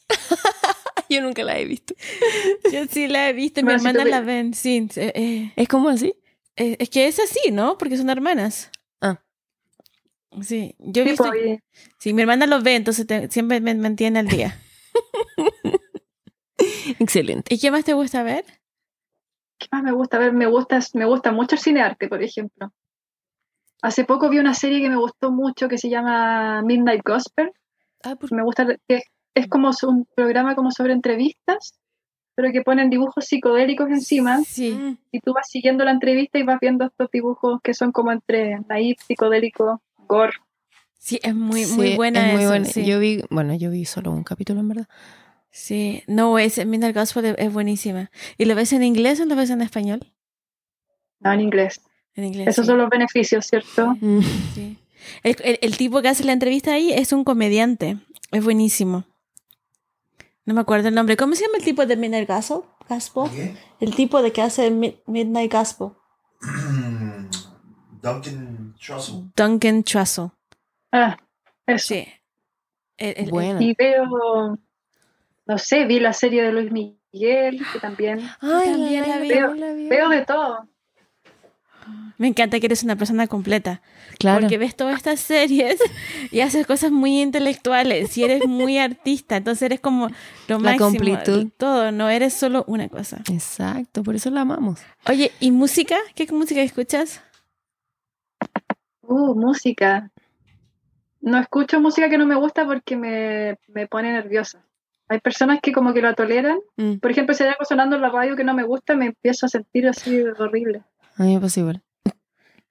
[laughs] Yo nunca la he visto. Yo sí la he visto, mi Bueno, si hermana la ven, sí. eh, eh, ¿Es como así? eh, es que es así, ¿no? Porque son hermanas. Ah. Sí, yo he Sí, visto... pues, Sí, mi hermana los ve, entonces te- siempre me mantiene al día. [laughs] Excelente. ¿Y qué más te gusta ver? ¿Qué más me gusta ver? Me gusta, me gusta mucho el cinearte, por ejemplo. Hace poco vi una serie que me gustó mucho que se llama Midnight Gospel. Ah, ¿por Me gusta que es como un programa como sobre entrevistas, pero que ponen dibujos psicodélicos encima Sí. Y tú vas siguiendo la entrevista y vas viendo estos dibujos que son como entre naif, psicodélico, gore. Sí, es muy, Sí, muy buena es muy eso, buena. sí. Yo vi, bueno, yo vi solo un capítulo en verdad. Sí, no, es Midnight Gospel es, es buenísima. ¿Y lo ves en inglés o lo ves en español? No, en inglés. En inglés. Esos sí. son los beneficios, ¿cierto? Mm. Sí. El, el- el tipo que hace la entrevista ahí es un comediante. Es buenísimo. No me acuerdo el nombre. ¿Cómo se llama el tipo de Midnight Gospel? ¿Qué? El tipo de que hace Mi- Midnight Gospel. [clears throat] Duncan Trussell. Duncan Trussell. Ah, eso. Sí. El- el- el- Buena. Y veo, no sé, vi la serie de Luis Miguel, que también Ay, también la vi. Veo- la vi. veo de todo. Me encanta que eres una persona completa. Claro. Porque ves todas estas series y haces cosas muy intelectuales y eres muy artista. Entonces eres como lo La máximo. completud. Todo, no eres solo una cosa. Exacto, por eso la amamos. Oye, ¿y música? ¿Qué música escuchas? Uh, música. No escucho música que no me gusta porque me, me pone nerviosa. Hay personas que como que lo toleran. Mm. Por ejemplo, si hay algo sonando en la radio que no me gusta, me empiezo a sentir así horrible. A mí me pasa igual.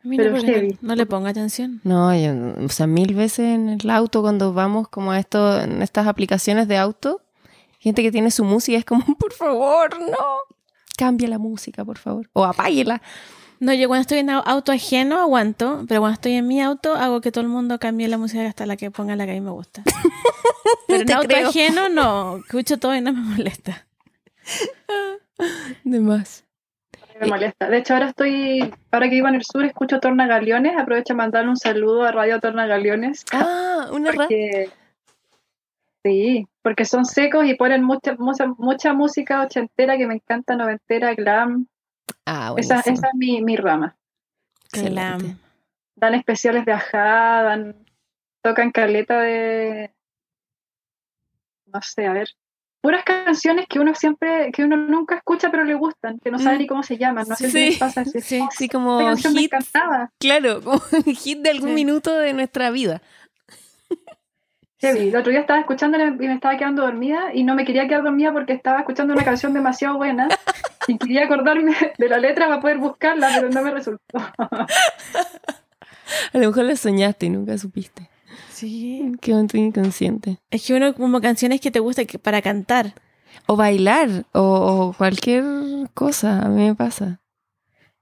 A mí Pero no, porque heavy. no, no le pongo atención. No, yo, o sea, mil veces en el auto cuando vamos como a esto, en estas aplicaciones de auto, gente que tiene su música es como, [laughs] por favor, no, cambia la música, por favor, o apáguela. No, yo cuando estoy en au- auto ajeno aguanto, pero cuando estoy en mi auto hago que todo el mundo cambie la música hasta la que ponga la que a mí me gusta. [laughs] Pero en auto creo. ajeno no, escucho todo y no me molesta. De más. Me molesta. De hecho, ahora estoy, ahora que vivo en el sur, escucho Tornagaliones. Aprovecho a mandarle un saludo a Radio Tornagaliones. Ah, una ra- Porque, sí, porque son secos y ponen mucha, mucha, mucha música ochentera que me encanta, noventera, glam. Ah, Esa, esa es mi, mi rama. Excelente. Glam. Dan especiales de ajá, dan, tocan caleta de. No sé, a ver. Puras canciones que uno siempre, que uno nunca escucha pero le gustan, que no sabe Mm. ni cómo se llaman. No sé Sí. si les pasa así. Sí. Como Esta canción me hit, encantaba. claro, como un [laughs] hit de algún Sí. minuto de nuestra vida. Heavy. El otro día estaba escuchándola y me estaba quedando dormida y no me quería quedar dormida porque estaba escuchando una canción demasiado buena y quería acordarme de la letra para poder buscarla, pero no me resultó. [laughs] A lo mejor la soñaste y nunca supiste. Sí. Qué tu inconsciente. Es que uno como canciones que te gusta que- para cantar. O bailar, o, o cualquier cosa, a mí me pasa.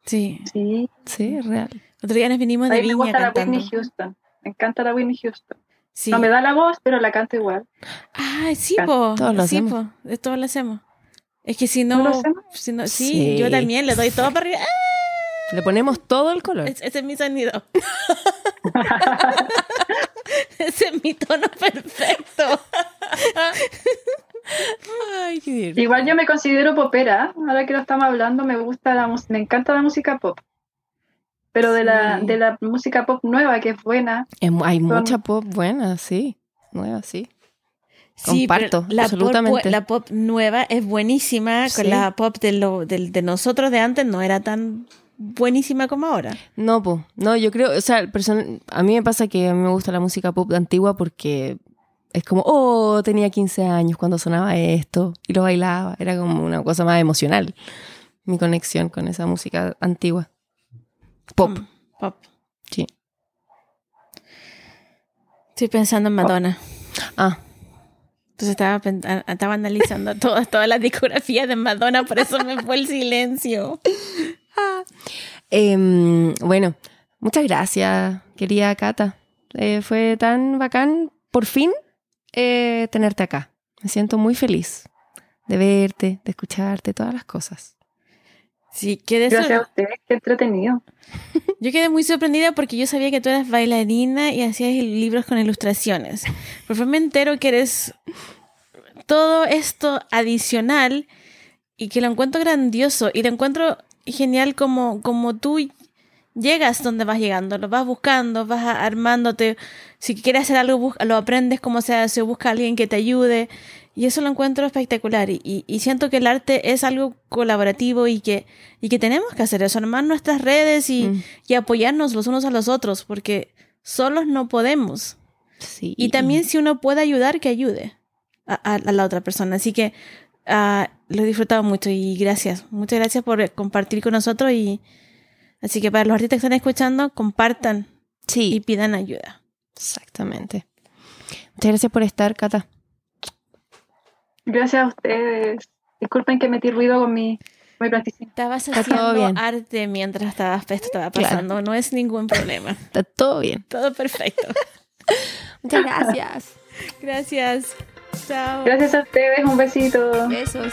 Sí. Sí, Sí, es real. Otro día nos vinimos a de mí me Viña gusta la. Whitney Houston. Me encanta la Whitney Houston. Sí. No me da la voz, pero la canto igual. Ah, sí, po. Todos lo sí, hacemos. po. Todos lo hacemos. Es que si ¿No no, lo hacemos? si no sí, Sí. yo también le doy todo para arriba. ¡Ah! Le ponemos todo el color. Es- Ese es mi sonido. [laughs] Ese es mi tono perfecto. Ay, qué divertido. Igual yo me considero popera. Ahora que lo estamos hablando, me gusta la me encanta la música pop. Pero de la, de la música pop nueva, que es buena, Es hay Son- mucha pop buena, sí. Nueva, sí. Sí, Comparto, la absolutamente. Pop, la pop nueva es buenísima. Sí. Con la pop de, lo, del- de nosotros de antes no era tan buenísima como ahora. No, po. No, yo creo, o sea, a mí me pasa que a mí me gusta la música pop antigua porque es como, oh, tenía 15 años cuando sonaba esto y lo bailaba. Era como una cosa más emocional. Mi conexión con esa música antigua. Pop, Mm, Pop. sí. Estoy pensando en Madonna. Ah, Entonces estaba, estaba analizando [laughs] todas, todas las discografías de Madonna, por eso me fue el silencio. Em, bueno, muchas gracias, querida Cata. Eh, fue tan bacán, por fin, eh, tenerte acá. Me siento muy feliz de verte, de escucharte, todas las cosas. Sí, quedé gracias a ustedes, qué entretenido. [laughs] yo quedé muy sorprendida porque yo sabía que tú eras bailarina y hacías libros con ilustraciones. Pero después me entero que eres todo esto adicional y que lo encuentro grandioso y lo encuentro genial como, como tú llegas donde vas llegando, lo vas buscando, vas armándote. Si quieres hacer algo, lo aprendes como se hace, busca alguien que te ayude. Y eso lo encuentro espectacular. Y, y- y siento que el arte es algo colaborativo y que, y que tenemos que hacer eso, armar nuestras redes y, Mm. y apoyarnos los unos a los otros, porque solos no podemos. Sí. Y también si uno puede ayudar, que ayude a, a- a la otra persona. Así que ah, lo he disfrutado mucho y gracias. Muchas gracias por compartir con nosotros. y Así que para los artistas que están escuchando, compartan Sí, y pidan ayuda. exactamente. Muchas gracias por estar, Cata. Gracias a ustedes. Disculpen que metí ruido con mi, mi plasticina. Estabas Está todo haciendo bien. arte mientras estabas, esto estaba Claro. pasando. No es ningún problema. Está todo bien. Todo perfecto. [laughs] Muchas gracias. Gracias. Chao. Gracias a ustedes, un besito. Besos.